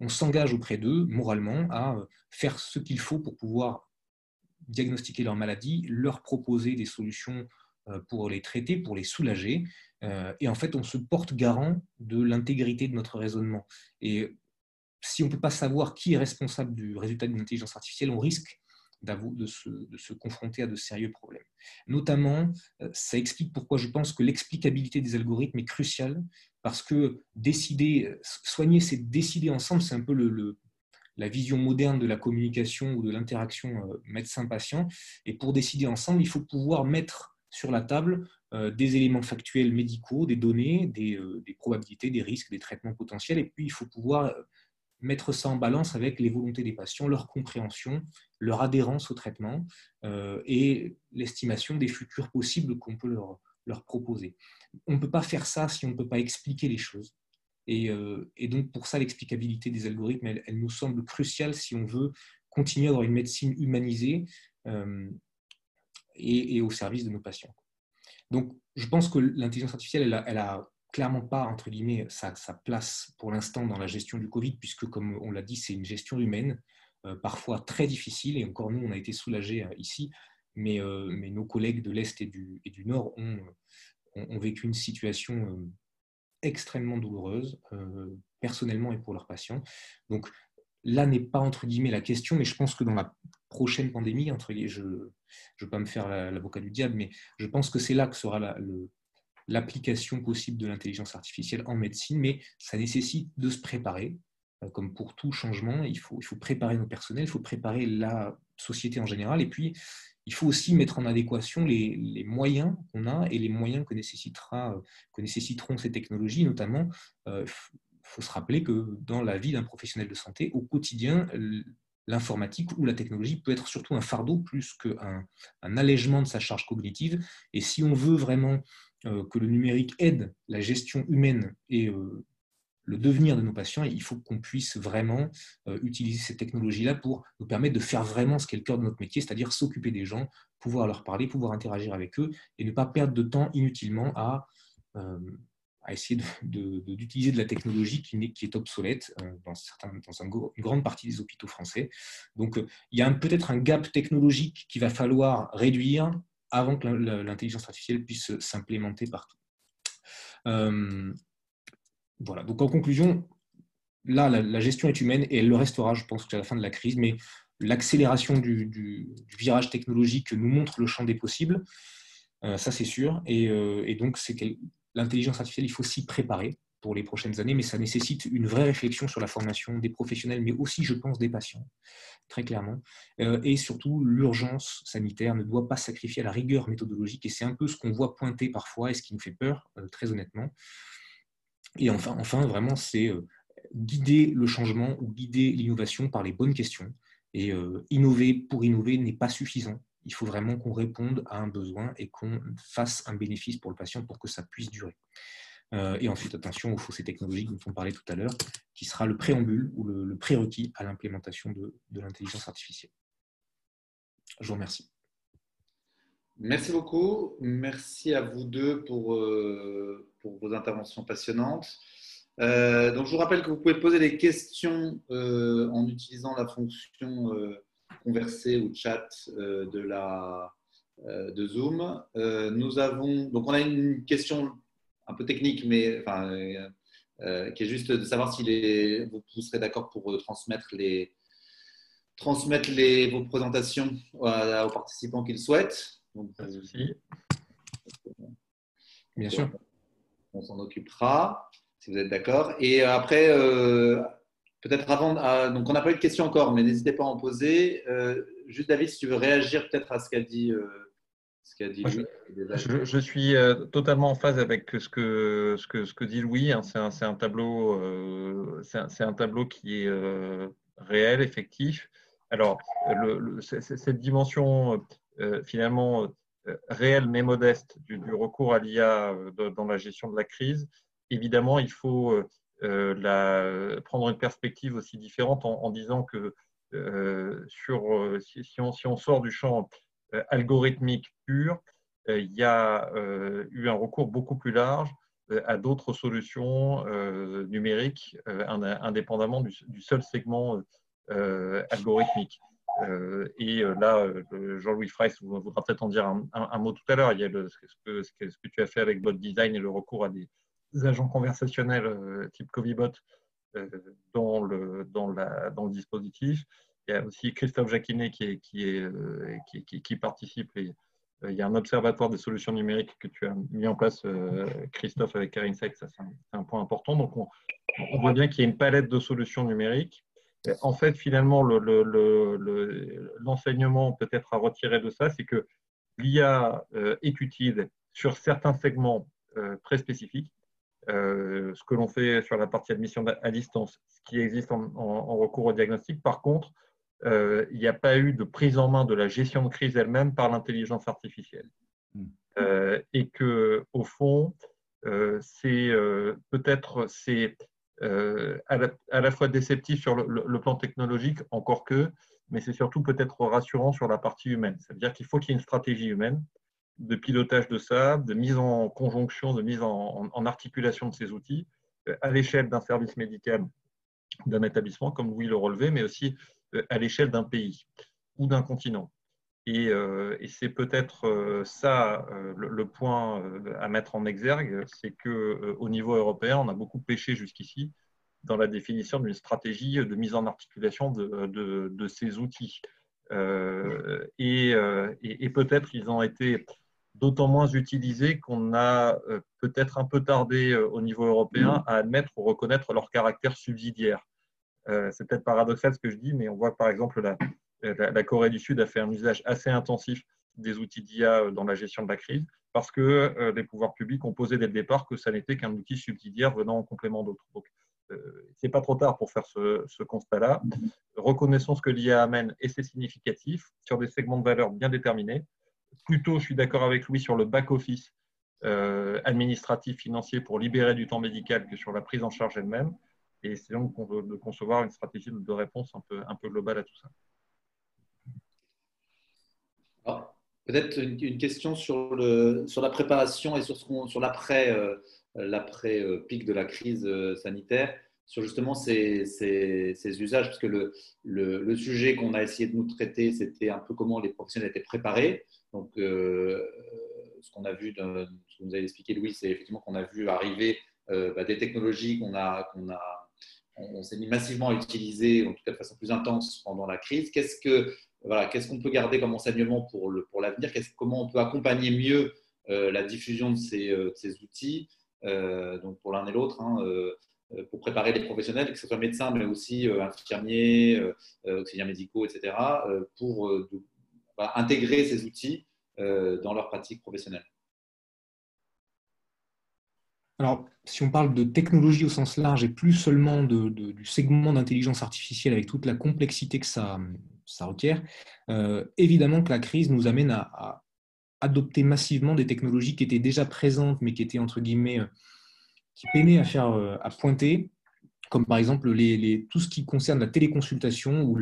on, s'engage auprès d'eux moralement à euh, faire ce qu'il faut pour pouvoir diagnostiquer leur maladie, leur proposer des solutions euh, pour les traiter, pour les soulager. Euh, et en fait, on se porte garant de l'intégrité de notre raisonnement. Et si on ne peut pas savoir qui est responsable du résultat d'une intelligence artificielle, on risque de se, confronter à de sérieux problèmes. Notamment, euh, ça explique pourquoi je pense que l'explicabilité des algorithmes est cruciale, parce que décider, soigner, c'est décider ensemble, c'est un peu la vision moderne de la communication ou de l'interaction euh, médecin-patient. Et pour décider ensemble, il faut pouvoir mettre sur la table euh, des éléments factuels médicaux, des données, des, probabilités, des risques, des traitements potentiels, et puis il faut pouvoir mettre ça en balance avec les volontés des patients, leur compréhension, leur adhérence au traitement euh, et l'estimation des futurs possibles qu'on peut leur, leur proposer. On ne peut pas faire ça si on ne peut pas expliquer les choses. Et, euh, donc pour ça, l'explicabilité des algorithmes, elle, nous semble cruciale si on veut continuer à avoir une médecine humanisée euh, et, au service de nos patients. Donc je pense que l'intelligence artificielle, elle a clairement pas, entre guillemets, sa, place pour l'instant dans la gestion du Covid, puisque, comme on l'a dit, c'est une gestion humaine, euh, parfois très difficile, et encore nous, on a été soulagés euh, ici, mais, euh, mais, nos collègues de l'Est et du, et du Nord ont, ont, vécu une situation extrêmement douloureuse, personnellement et pour leurs patients. Donc là n'est pas, entre guillemets, la question, mais je pense que dans la prochaine pandémie, entre je ne veux pas me faire l'avocat du diable, mais je pense que c'est là que sera le, l'application possible de l'intelligence artificielle en médecine, mais ça nécessite de se préparer. Euh, comme pour tout changement, il faut, il faut préparer nos personnels, il faut préparer la société en général, et puis il faut aussi mettre en adéquation les, moyens qu'on a et les moyens que, nécessitera, nécessiteront ces technologies, notamment. Il euh, faut se rappeler que dans la vie d'un professionnel de santé, au quotidien, l'informatique ou la technologie peut être surtout un fardeau plus qu'un un allègement de sa charge cognitive. Et si on veut vraiment que le numérique aide la gestion humaine et euh, le devenir de nos patients, il faut qu'on puisse vraiment euh, utiliser ces technologies-là pour nous permettre de faire vraiment ce qui est le cœur de notre métier, c'est-à-dire s'occuper des gens, pouvoir leur parler, pouvoir interagir avec eux et ne pas perdre de temps inutilement à, essayer d'utiliser de, la technologie qui, est, obsolète dans une grande partie des hôpitaux français. Donc il y a peut-être un gap technologique qu'il va falloir réduire avant que l'intelligence artificielle puisse s'implémenter partout. Euh, voilà, donc en conclusion, là, la, gestion est humaine et elle le restera, je pense, jusqu'à la fin de la crise, mais l'accélération du, virage technologique nous montre le champ des possibles, euh, ça c'est sûr, et, euh, donc c'est l'intelligence artificielle, il faut s'y préparer. Pour les prochaines années, mais ça nécessite une vraie réflexion sur la formation des professionnels, mais aussi, je pense, des patients, très clairement. Euh, et surtout, l'urgence sanitaire ne doit pas sacrifier à la rigueur méthodologique, et c'est un peu ce qu'on voit pointer parfois, et ce qui nous fait peur, euh, très honnêtement. Et enfin, vraiment, c'est euh, guider le changement ou guider l'innovation par les bonnes questions. Et innover pour innover n'est pas suffisant. Il faut vraiment qu'on réponde à un besoin et qu'on fasse un bénéfice pour le patient pour que ça puisse durer. Euh, et ensuite, attention aux fossés technologiques dont on parlait tout à l'heure, qui sera le préambule ou le, prérequis à l'implémentation de, l'intelligence artificielle. Je vous remercie. Merci beaucoup. Merci à vous deux pour, euh, vos interventions passionnantes. Euh, donc, je vous rappelle que vous pouvez poser des questions en utilisant la fonction converser ou chat de, de Zoom. nous avons, donc on a une question un peu technique, mais enfin, euh, euh, qui est juste de savoir si les, vous, serez d'accord pour euh, transmettre, les, transmettre les, vos présentations aux, participants qu'ils souhaitent. Donc, Pas de souci. Bien sûr. On s'en occupera, si vous êtes d'accord. Et après, peut-être avant, donc on n'a pas eu de questions encore, mais n'hésitez pas à en poser. juste David, si tu veux réagir peut-être à ce qu'a dit je, suis euh, totalement en phase avec ce que, ce que, ce que dit Louis. Hein. C'est un, un, tableau, euh, c'est un, tableau qui est euh, réel, effectif. Alors, le, cette dimension finalement réelle mais modeste du, recours à l'IA dans la gestion de la crise, évidemment, il faut la, prendre une perspective aussi différente en, disant que sur, si, si, on, si on sort du champ euh, algorithmique pur, euh, il y a euh, eu un recours beaucoup plus large à d'autres solutions numériques indépendamment du, seul segment algorithmique. et là, Jean-Louis Freiss voudra peut-être en dire un, mot tout à l'heure. Il y a ce, que, tu as fait avec Bot Design et le recours à des, agents conversationnels type Covibot dans, dans le dispositif. Il y a aussi Christophe Jacquinet qui, euh, participe. Euh, il y a un observatoire des solutions numériques que tu as mis en place, euh, Christophe, avec Karin Seck. Ça, c'est un, point important. Donc, on, voit bien qu'il y a une palette de solutions numériques. En fait, finalement, l'enseignement le, le, peut-être à retirer de ça, c'est que l'IA est utile sur certains segments très spécifiques. ce que l'on fait sur la partie admission à distance, ce qui existe en recours au diagnostic. Par contre, euh, il n'y a pas eu de prise en main de la gestion de crise elle-même par l'intelligence artificielle. Hmm. Euh, et que, au fond, euh, c'est peut-être c'est à, la, fois déceptif sur le, plan technologique, encore que, mais c'est surtout peut-être rassurant sur la partie humaine. C'est-à-dire qu'il faut qu'il y ait une stratégie humaine de pilotage de ça, de mise en conjonction, de mise en, en articulation de ces outils à l'échelle d'un service médical, d'un établissement, comme Louis le relevait, mais aussi à l'échelle d'un pays ou d'un continent. Et, euh, c'est peut-être euh, ça le, point à mettre en exergue, c'est qu'au niveau européen, on a beaucoup pêché jusqu'ici dans la définition d'une stratégie de mise en articulation de, ces outils. et, et peut-être ils ont été d'autant moins utilisés qu'on a peut-être un peu tardé au niveau européen à admettre ou reconnaître leur caractère subsidiaire. Euh, c'est peut-être paradoxal ce que je dis, mais on voit par exemple la, la, Corée du Sud a fait un usage assez intensif des outils d'IA euh, dans la gestion de la crise parce que euh, les pouvoirs publics ont posé dès le départ que ça n'était qu'un outil subsidiaire venant en complément d'autres. Donc, euh, c'est pas trop tard pour faire ce, constat-là. Reconnaissons ce que l'IA amène et c'est significatif sur des segments de valeur bien déterminés. Plutôt, je suis d'accord avec Louis sur le back-office administratif, financier pour libérer du temps médical que sur la prise en charge elle-même et essayons de concevoir une stratégie de réponse un peu, globale à tout ça. Peut-être une, question sur, la préparation et sur, l'après, euh, euh, de la crise euh, sanitaire, sur justement ces, usages, parce que le, sujet qu'on a essayé de nous traiter, c'était un peu comment les professionnels étaient préparés. Donc, ce qu'on a vu, ce que vous avez expliqué, Louis, c'est effectivement qu'on a vu arriver bah, des technologies qu'on a on, s'est mis massivement à utiliser, en tout cas de façon plus intense pendant la crise. Qu'est-ce que voilà, qu'on peut garder comme enseignement pour pour l'avenir? Comment on peut accompagner mieux euh, la diffusion de ces, euh, outils donc pour l'un et l'autre, hein, pour préparer les professionnels, que ce soit médecins, mais aussi infirmiers, auxiliaires médicaux, etc., pour bah, intégrer ces outils dans leur pratique professionnelle? Alors, si on parle de technologie au sens large et plus seulement du segment d'intelligence artificielle avec toute la complexité que ça, requiert, euh, évidemment que la crise nous amène à, adopter massivement des technologies qui étaient déjà présentes, mais qui étaient, entre guillemets, euh, qui peinaient à faire euh, à pointer, comme par exemple tout ce qui concerne la téléconsultation ou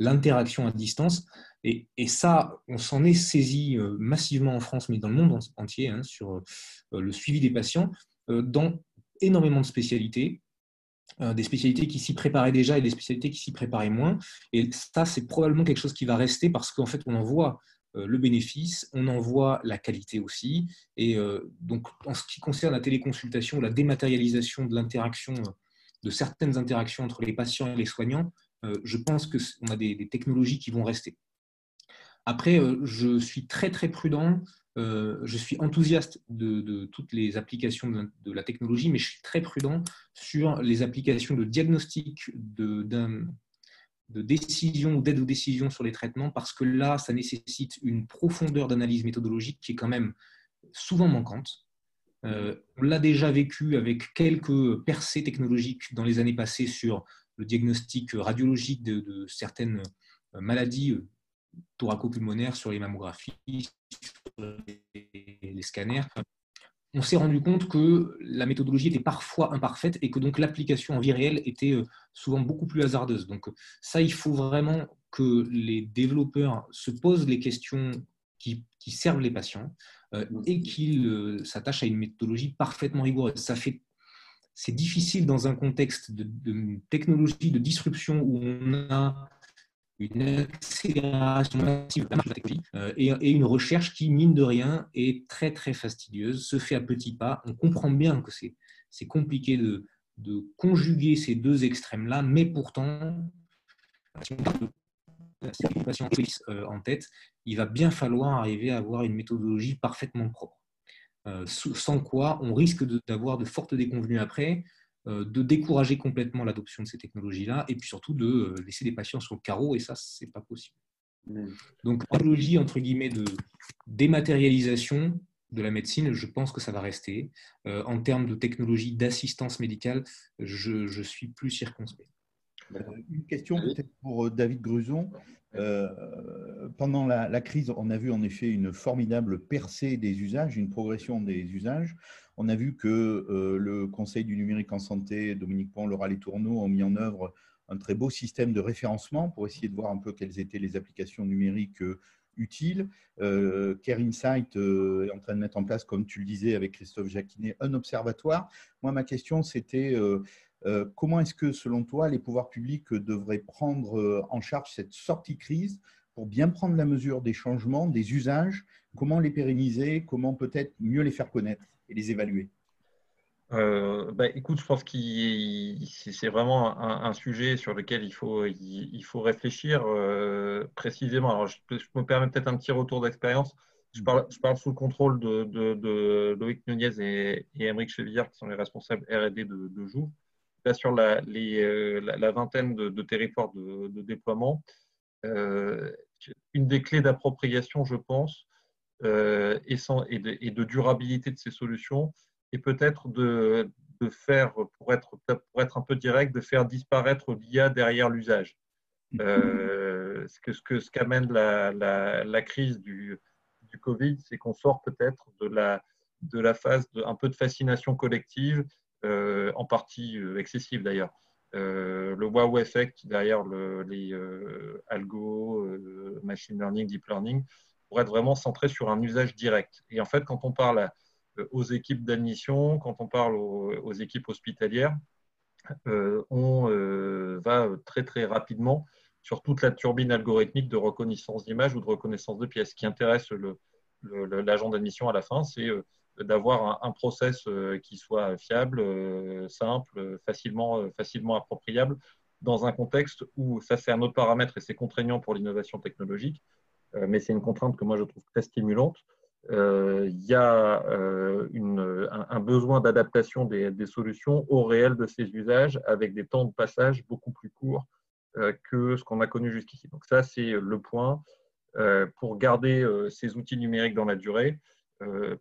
l'interaction à distance. Et, ça, on s'en est saisi euh, massivement en France, mais dans le monde entier, hein, sur euh, le suivi des patients, euh, dans énormément de spécialités, des spécialités qui s'y préparaient déjà et des spécialités qui s'y préparaient moins. Et ça, c'est probablement quelque chose qui va rester parce qu'en fait, on en voit le bénéfice, on en voit la qualité aussi. Et donc, en ce qui concerne la téléconsultation, la dématérialisation de l'interaction, de certaines interactions entre les patients et les soignants, je pense qu'on a des technologies qui vont rester. Après, euh, je suis très très prudent. Euh, je suis enthousiaste de, toutes les applications de, la technologie, mais je suis très prudent sur les applications de diagnostic, de, décision ou d'aide aux décisions sur les traitements, parce que là, ça nécessite une profondeur d'analyse méthodologique qui est quand même souvent manquante. Euh, on l'a déjà vécu avec quelques percées technologiques dans les années passées sur le diagnostic radiologique de certaines maladies thoraco-pulmonaire, sur les mammographies, sur les, scanners, on s'est rendu compte que la méthodologie était parfois imparfaite et que donc l'application en vie réelle était euh, souvent beaucoup plus hasardeuse. Donc ça, il faut vraiment que les développeurs se posent les questions qui, servent les patients euh, et qu'ils euh, s'attachent à une méthodologie parfaitement rigoureuse. Ça fait c'est difficile dans un contexte de, de, technologie de disruption où on a une accélération massive de la technologie et, une recherche qui, mine de rien, est très très fastidieuse, se fait à petits pas. On comprend bien que c'est compliqué de, de, conjuguer ces deux extrêmes-là, mais pourtant, si on euh, en tête, il va bien falloir arriver à avoir une méthodologie parfaitement propre. Euh, sans quoi, on risque d'avoir de fortes déconvenues après, de décourager complètement l'adoption de ces technologies-là et puis surtout de euh, laisser les patients sur le carreau et ça, c'est pas possible. Mm. Donc, technologie entre guillemets de dématérialisation de la médecine, je pense que ça va rester. Euh, en termes de technologie d'assistance médicale, je, suis plus circonspect. Une question peut-être pour David Gruson. pendant la, la, crise, on a vu en effet une formidable percée des usages, une progression des usages. On a vu que euh, le Conseil du numérique en santé, Dominique Pont, Laura Les Tourneaux, ont mis en œuvre un très beau système de référencement pour essayer de voir un peu quelles étaient les applications numériques euh, utiles. Euh, Care Insight est en train de mettre en place, comme tu le disais avec Christophe Jacquinet, un observatoire. Moi, ma question, c'était comment est-ce que, selon toi, les pouvoirs publics devraient prendre en charge cette sortie crise pour bien prendre la mesure des changements, des usages, comment les pérenniser, comment peut-être mieux les faire connaître? Et les évaluer euh, bah, écoute, je pense que c'est vraiment un, sujet sur lequel il faut, il, faut réfléchir euh, précisément. Alors, je, me permets peut-être un petit retour d'expérience. Je parle, je parle, sous le contrôle de, de, Loïc Nunez et, et Émeric Chevillard, qui sont les responsables R&D de, de Joux. sur la, les, euh, la, vingtaine de, territoires de, déploiement. une des clés d'appropriation, je pense, euh, et, et, de, durabilité de ces solutions, et peut-être de, faire, pour être, pour être un peu direct, de faire disparaître l'IA derrière l'usage. Euh, ce que ce qu'amène la, la, crise du, du Covid, c'est qu'on sort peut-être de la, de la phase de, un peu de fascination collective, euh, en partie excessive d'ailleurs. le wow effect derrière le, les algo, machine learning, deep learning, pour être vraiment centré sur un usage direct. Et en fait, quand on parle euh, aux équipes d'admission, quand on parle aux, équipes hospitalières, euh, on euh, va très très rapidement sur toute la turbine algorithmique de reconnaissance d'image ou de reconnaissance de pièces. Ce qui intéresse l'agent d'admission à la fin, c'est d'avoir un, process qui soit fiable, simple, facilement, facilement appropriable dans un contexte où, ça c'est un autre paramètre et c'est contraignant pour l'innovation technologique, mais c'est une contrainte que moi je trouve très stimulante. il y a un, besoin d'adaptation des, solutions au réel de ces usages avec des temps de passage beaucoup plus courts que ce qu'on a connu jusqu'ici. Donc ça, c'est le point. pour garder ces outils numériques dans la durée,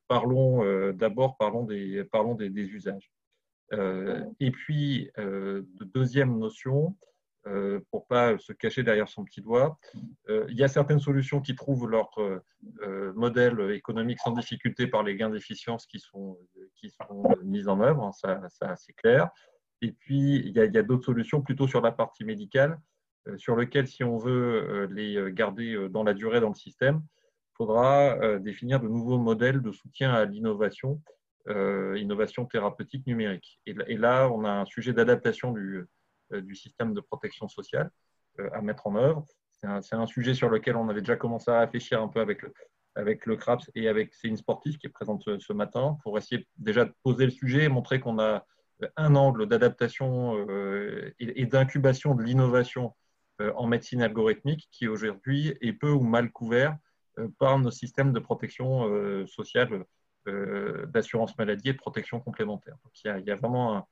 parlons d'abord parlons des, parlons des usages. et puis, deuxième notion, euh, pour pas se cacher derrière son petit doigt. Euh, il y a certaines solutions qui trouvent leur euh, modèle économique sans difficulté par les gains d'efficience qui sont, qui sont mis en œuvre, ça, c'est clair. Et puis, il y a, d'autres solutions plutôt sur la partie médicale, sur lesquelles, si on veut les garder dans la durée dans le système, il faudra définir de nouveaux modèles de soutien à l'innovation, innovation thérapeutique numérique. et, là, on a un sujet d'adaptation du, euh, du système de protection sociale euh, à mettre en œuvre. C'est un, sujet sur lequel on avait déjà commencé à réfléchir un peu avec le, avec le CRAPS et avec Céline Sportif qui est présente ce, matin pour essayer déjà de poser le sujet et montrer qu'on a un angle d'adaptation euh, et, d'incubation de l'innovation en médecine algorithmique qui aujourd'hui est peu ou mal couvert par nos systèmes de protection sociale, d'assurance maladie et de protection complémentaire. Donc il y a, vraiment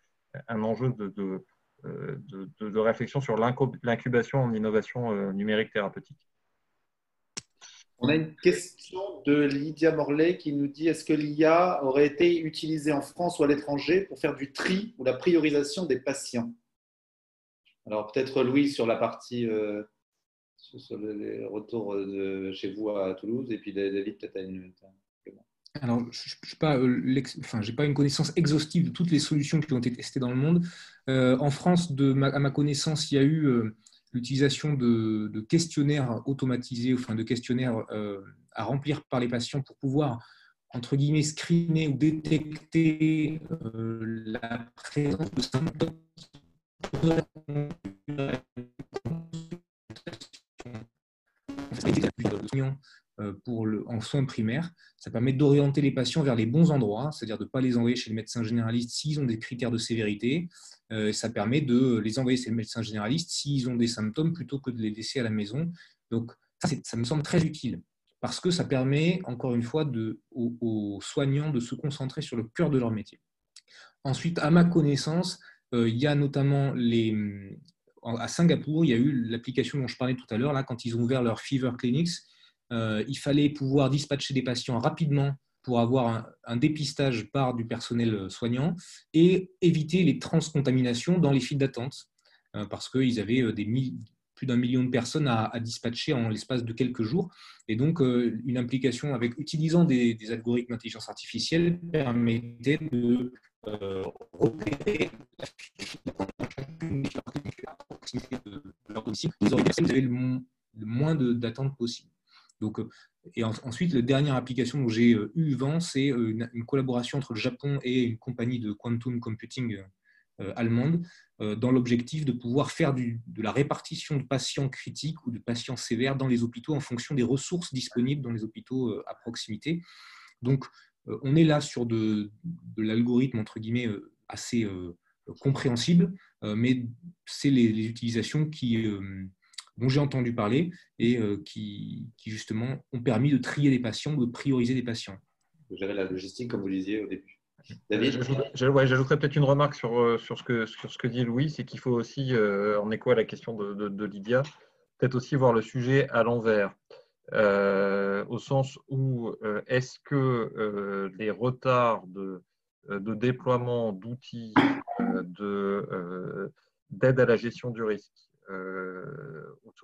un, enjeu de, euh, de, réflexion sur l'incubation en innovation euh, numérique thérapeutique. On a une question de Lydia Morley qui nous dit est-ce que l'IA aurait été utilisée en France ou à l'étranger pour faire du tri ou la priorisation des patients? Alors peut-être Louis sur la partie euh, sur les retours de chez vous à Toulouse et puis David peut-être à une, alors, je n'ai pas, euh, enfin, pas une connaissance exhaustive de toutes les solutions qui ont été testées dans le monde. Euh, en France, à ma connaissance, il y a eu euh, l'utilisation de, questionnaires automatisés, enfin de questionnaires à remplir par les patients pour pouvoir, entre guillemets, screener ou détecter la présence de symptômes pour le, en soins primaires. Ça permet d'orienter les patients vers les bons endroits, c'est-à-dire de ne pas les envoyer chez le médecin généraliste s'ils ont des critères de sévérité. Euh, ça permet de les envoyer chez le médecin généraliste s'ils ont des symptômes plutôt que de les laisser à la maison. Donc, ça, me semble très utile parce que ça permet, encore une fois, aux, soignants de se concentrer sur le cœur de leur métier. Ensuite, à ma connaissance, euh, il y a notamment les, à Singapour, il y a eu l'application dont je parlais tout à l'heure, là, quand ils ont ouvert leur Fever Clinics, euh, il fallait pouvoir dispatcher des patients rapidement pour avoir un, dépistage par du personnel soignant et éviter les transcontaminations dans les files d'attente, euh, parce qu'ils avaient euh, des plus d'un million de personnes à, dispatcher en l'espace de quelques jours. Et donc, une implication avec utilisant des, algorithmes d'intelligence artificielle permettait de repérer la de le moins d'attente possible. Donc, euh, et ensuite, la dernière application dont j'ai euh, eu vent, c'est euh, une, collaboration entre le Japon et une compagnie de quantum computing allemande, dans l'objectif de pouvoir faire de la répartition de patients critiques ou de patients sévères dans les hôpitaux en fonction des ressources disponibles dans les hôpitaux à proximité. Donc, on est là sur de, l'algorithme, entre guillemets, assez compréhensible, mais c'est les, les, utilisations qui dont j'ai entendu parler et euh, qui, justement ont permis de trier les patients, de prioriser des patients. De gérer la logistique, comme vous le disiez au début. David J'ajouterais peut-être une remarque sur, euh, sur, ce que, sur ce que dit Louis, c'est qu'il faut aussi, euh, en écho à la question de, de, Lydia, peut-être aussi voir le sujet à l'envers. au sens où est-ce que les retards de, de déploiement d'outils d'aide à la gestion du risque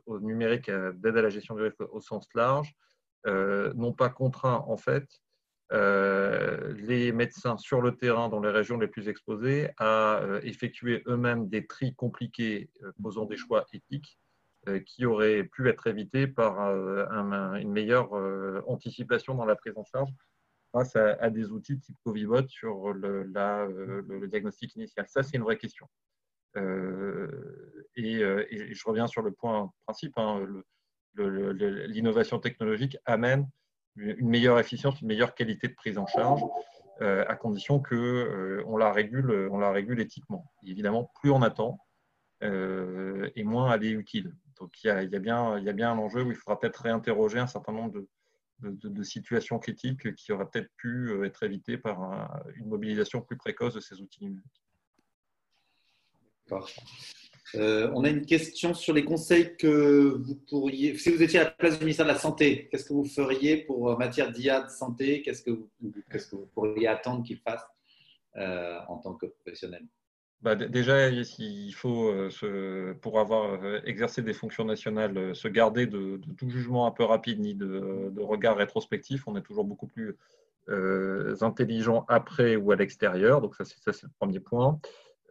au, numérique euh, d'aide à la gestion du risque au sens large euh, n'ont pas contraint en fait les médecins sur le terrain dans les régions les plus exposées à effectuer eux-mêmes des tris compliqués posant des choix éthiques qui auraient pu être évités par une meilleure anticipation dans la prise en charge grâce à, des outils type Covibot sur le diagnostic initial. Ça, c'est une vraie question. Euh, euh, et, je reviens sur le point principe, hein, l'innovation technologique amène une meilleure efficience, une meilleure qualité de prise en charge, euh, à condition qu'on on la, régule, la régule éthiquement. évidemment, plus on attend, et moins elle est utile. Donc il y a, bien, un enjeu où il faudra peut-être réinterroger un certain nombre de, de, situations critiques qui auraient peut-être pu être évitées par une mobilisation plus précoce de ces outils numériques. Euh, on a une question sur les conseils que vous pourriez. Si vous étiez à la place du ministère de la Santé, qu'est-ce que vous feriez pour euh, matière d'IA de santé Qu'est-ce que vous, que vous pourriez attendre qu'il fasse euh, en tant que professionnel? Bah, Déjà, il faut, pour avoir exercé des fonctions nationales, se garder de, tout jugement un peu rapide ni de, de, regard rétrospectif. On est toujours beaucoup plus intelligent après ou à l'extérieur. Donc, ça, c'est le premier point.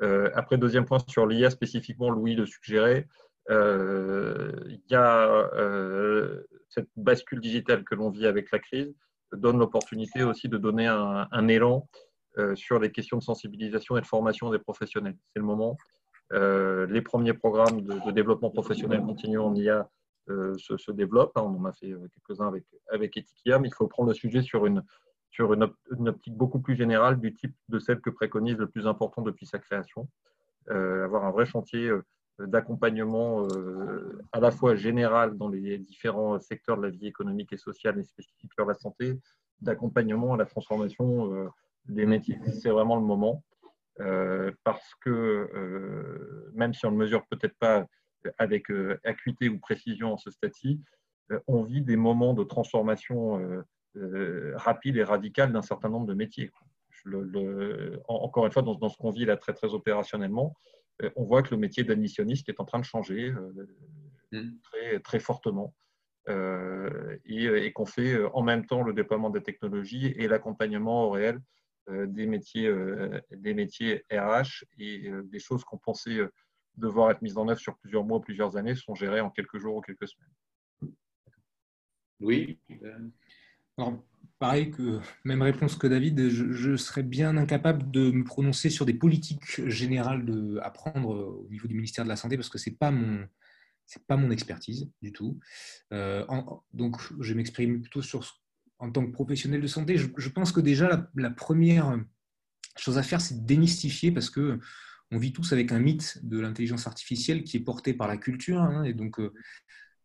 Euh, après, deuxième point sur l'IA spécifiquement, Louis le suggérait, euh, il y a euh, cette bascule digitale que l'on vit avec la crise donne l'opportunité aussi de donner un, élan sur les questions de sensibilisation et de formation des professionnels. C'est le moment. les premiers programmes de, développement professionnel continu en IA se, développent. On en a fait quelques-uns avec, avec mais il faut prendre le sujet sur une, sur une, optique beaucoup plus générale du type de celle que préconise le plus important depuis sa création. Euh, avoir un vrai chantier euh, d'accompagnement euh, à la fois général dans les différents secteurs de la vie économique et sociale et spécifique sur la santé, d'accompagnement à la transformation des métiers. C'est vraiment le moment parce que même si on ne mesure peut-être pas avec acuité ou précision en ce stade-ci, on vit des moments de transformation euh, rapide et radical d'un certain nombre de métiers. encore une fois, dans, ce qu'on vit là très, très opérationnellement, euh, on voit que le métier d'admissionniste est en train de changer euh, mm. très, très fortement. et, qu'on fait en même temps le déploiement des technologies et l'accompagnement au réel des, métiers, des métiers RH et des choses qu'on pensait devoir être mises en œuvre sur plusieurs mois, plusieurs années sont gérées en quelques jours ou quelques semaines. Oui. Alors, pareil que même réponse que David, je, serais bien incapable de me prononcer sur des politiques générales à prendre au niveau du ministère de la Santé parce que ce n'est pas, mon, pas mon expertise du tout. Euh, donc, je m'exprime plutôt sur, en tant que professionnel de santé. Je, pense que déjà, la, première chose à faire, c'est de démystifier parce que on vit tous avec un mythe de l'intelligence artificielle qui est porté par la culture. Hein, et donc, euh,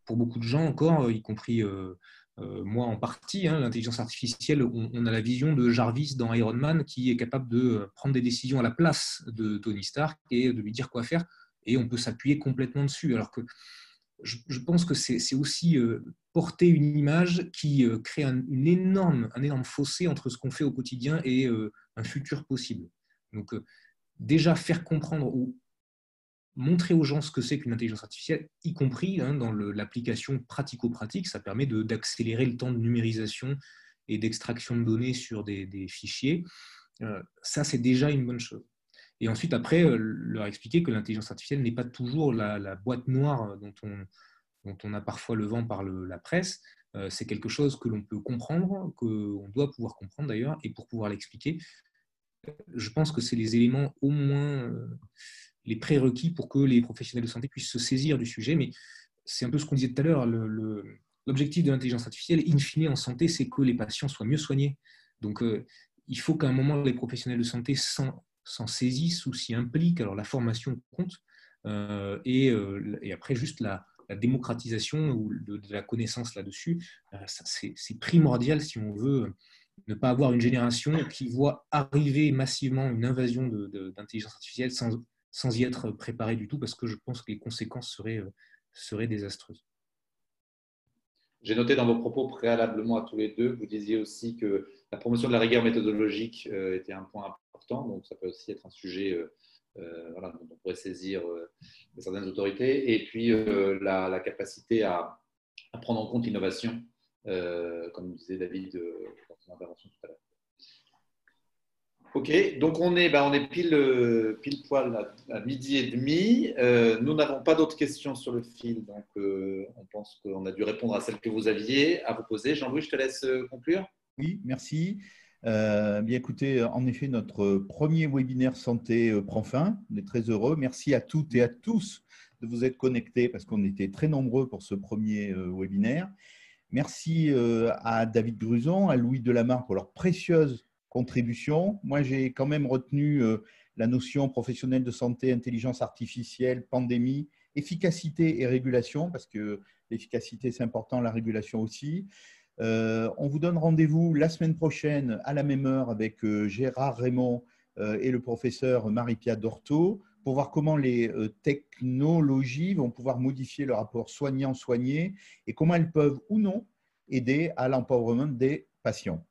pour beaucoup de gens encore, y compris... Euh, euh, moi en partie, hein, l'intelligence artificielle, on, a la vision de Jarvis dans Iron Man qui est capable de prendre des décisions à la place de Tony Stark et de lui dire quoi faire, et on peut s'appuyer complètement dessus. Alors que je, pense que c'est aussi euh, porter une image qui euh, crée un, énorme, un énorme fossé entre ce qu'on fait au quotidien et un futur possible. Donc déjà faire comprendre ou montrer aux gens ce que c'est qu'une intelligence artificielle, y compris hein, dans l'application pratico-pratique. Ça permet d'accélérer le temps de numérisation et d'extraction de données sur des, fichiers. Euh, ça, c'est déjà une bonne chose. Et ensuite, après, euh, leur expliquer que l'intelligence artificielle n'est pas toujours la, boîte noire dont on, dont on, a parfois le vent par la presse. Euh, c'est quelque chose que l'on peut comprendre, qu'on doit pouvoir comprendre d'ailleurs, et pour pouvoir l'expliquer, je pense que c'est les éléments au moins les prérequis pour que les professionnels de santé puissent se saisir du sujet. Mais c'est un peu ce qu'on disait tout à l'heure. L'objectif de l'intelligence artificielle, in fine, en santé, c'est que les patients soient mieux soignés. Donc, euh, il faut qu'à un moment, les professionnels de santé s'en saisissent ou s'y impliquent. Alors, la formation compte. Euh, euh, et, après, juste la, démocratisation ou de, la connaissance là-dessus, c'est primordial si on veut ne pas avoir une génération qui voit arriver massivement une invasion d'intelligence artificielle sans, sans y être préparé du tout, parce que je pense que les conséquences seraient, euh, seraient désastreuses. J'ai noté dans vos propos préalablement à tous les deux, vous disiez aussi que la promotion de la rigueur méthodologique euh, était un point important, donc ça peut aussi être un sujet euh, dont on pourrait saisir certaines autorités, et puis la, capacité à, prendre en compte l'innovation, comme disait David dans son intervention tout à l'heure. Ok, donc on est, bah, on est pile, euh, pile poil à, midi et demi. Euh, nous n'avons pas d'autres questions sur le fil, donc euh, on pense qu'on a dû répondre à celles que vous aviez à vous poser. Jean-Louis, je te laisse conclure. Oui, merci. bien écoutez, en effet, notre premier webinaire santé prend fin. On est très heureux. Merci à toutes et à tous de vous être connectés parce qu'on était très nombreux pour ce premier webinaire. Merci à David Gruson, à Louis Delamarre pour leur précieuse contribution. Moi, j'ai quand même retenu euh, la notion professionnelle de santé, intelligence artificielle, pandémie, efficacité et régulation, parce que l'efficacité, c'est important, la régulation aussi. on vous donne rendez-vous la semaine prochaine à la même heure avec Gérard Raymond et le professeur Marie-Pia Dorto pour voir comment les technologies vont pouvoir modifier le rapport soignant-soigné et comment elles peuvent ou non aider à l'empowerment des patients.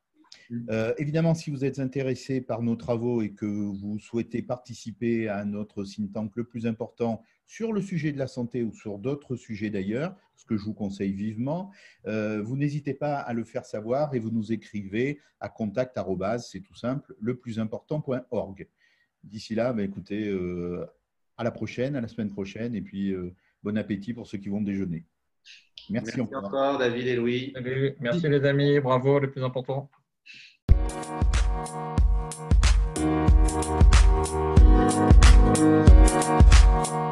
Euh, évidemment, si vous êtes intéressé par nos travaux et que vous souhaitez participer à notre think tank le plus important sur le sujet de la santé ou sur d'autres sujets d'ailleurs, ce que je vous conseille vivement, euh, vous n'hésitez pas à le faire savoir et vous nous écrivez à contact c'est tout simple, le plus important.org. D'ici là, bah, écoutez, euh, à la prochaine, à la semaine prochaine et puis bon appétit pour ceux qui vont déjeuner. Merci, encore, David et Louis. Merci les amis, bravo, le plus important. Thank you.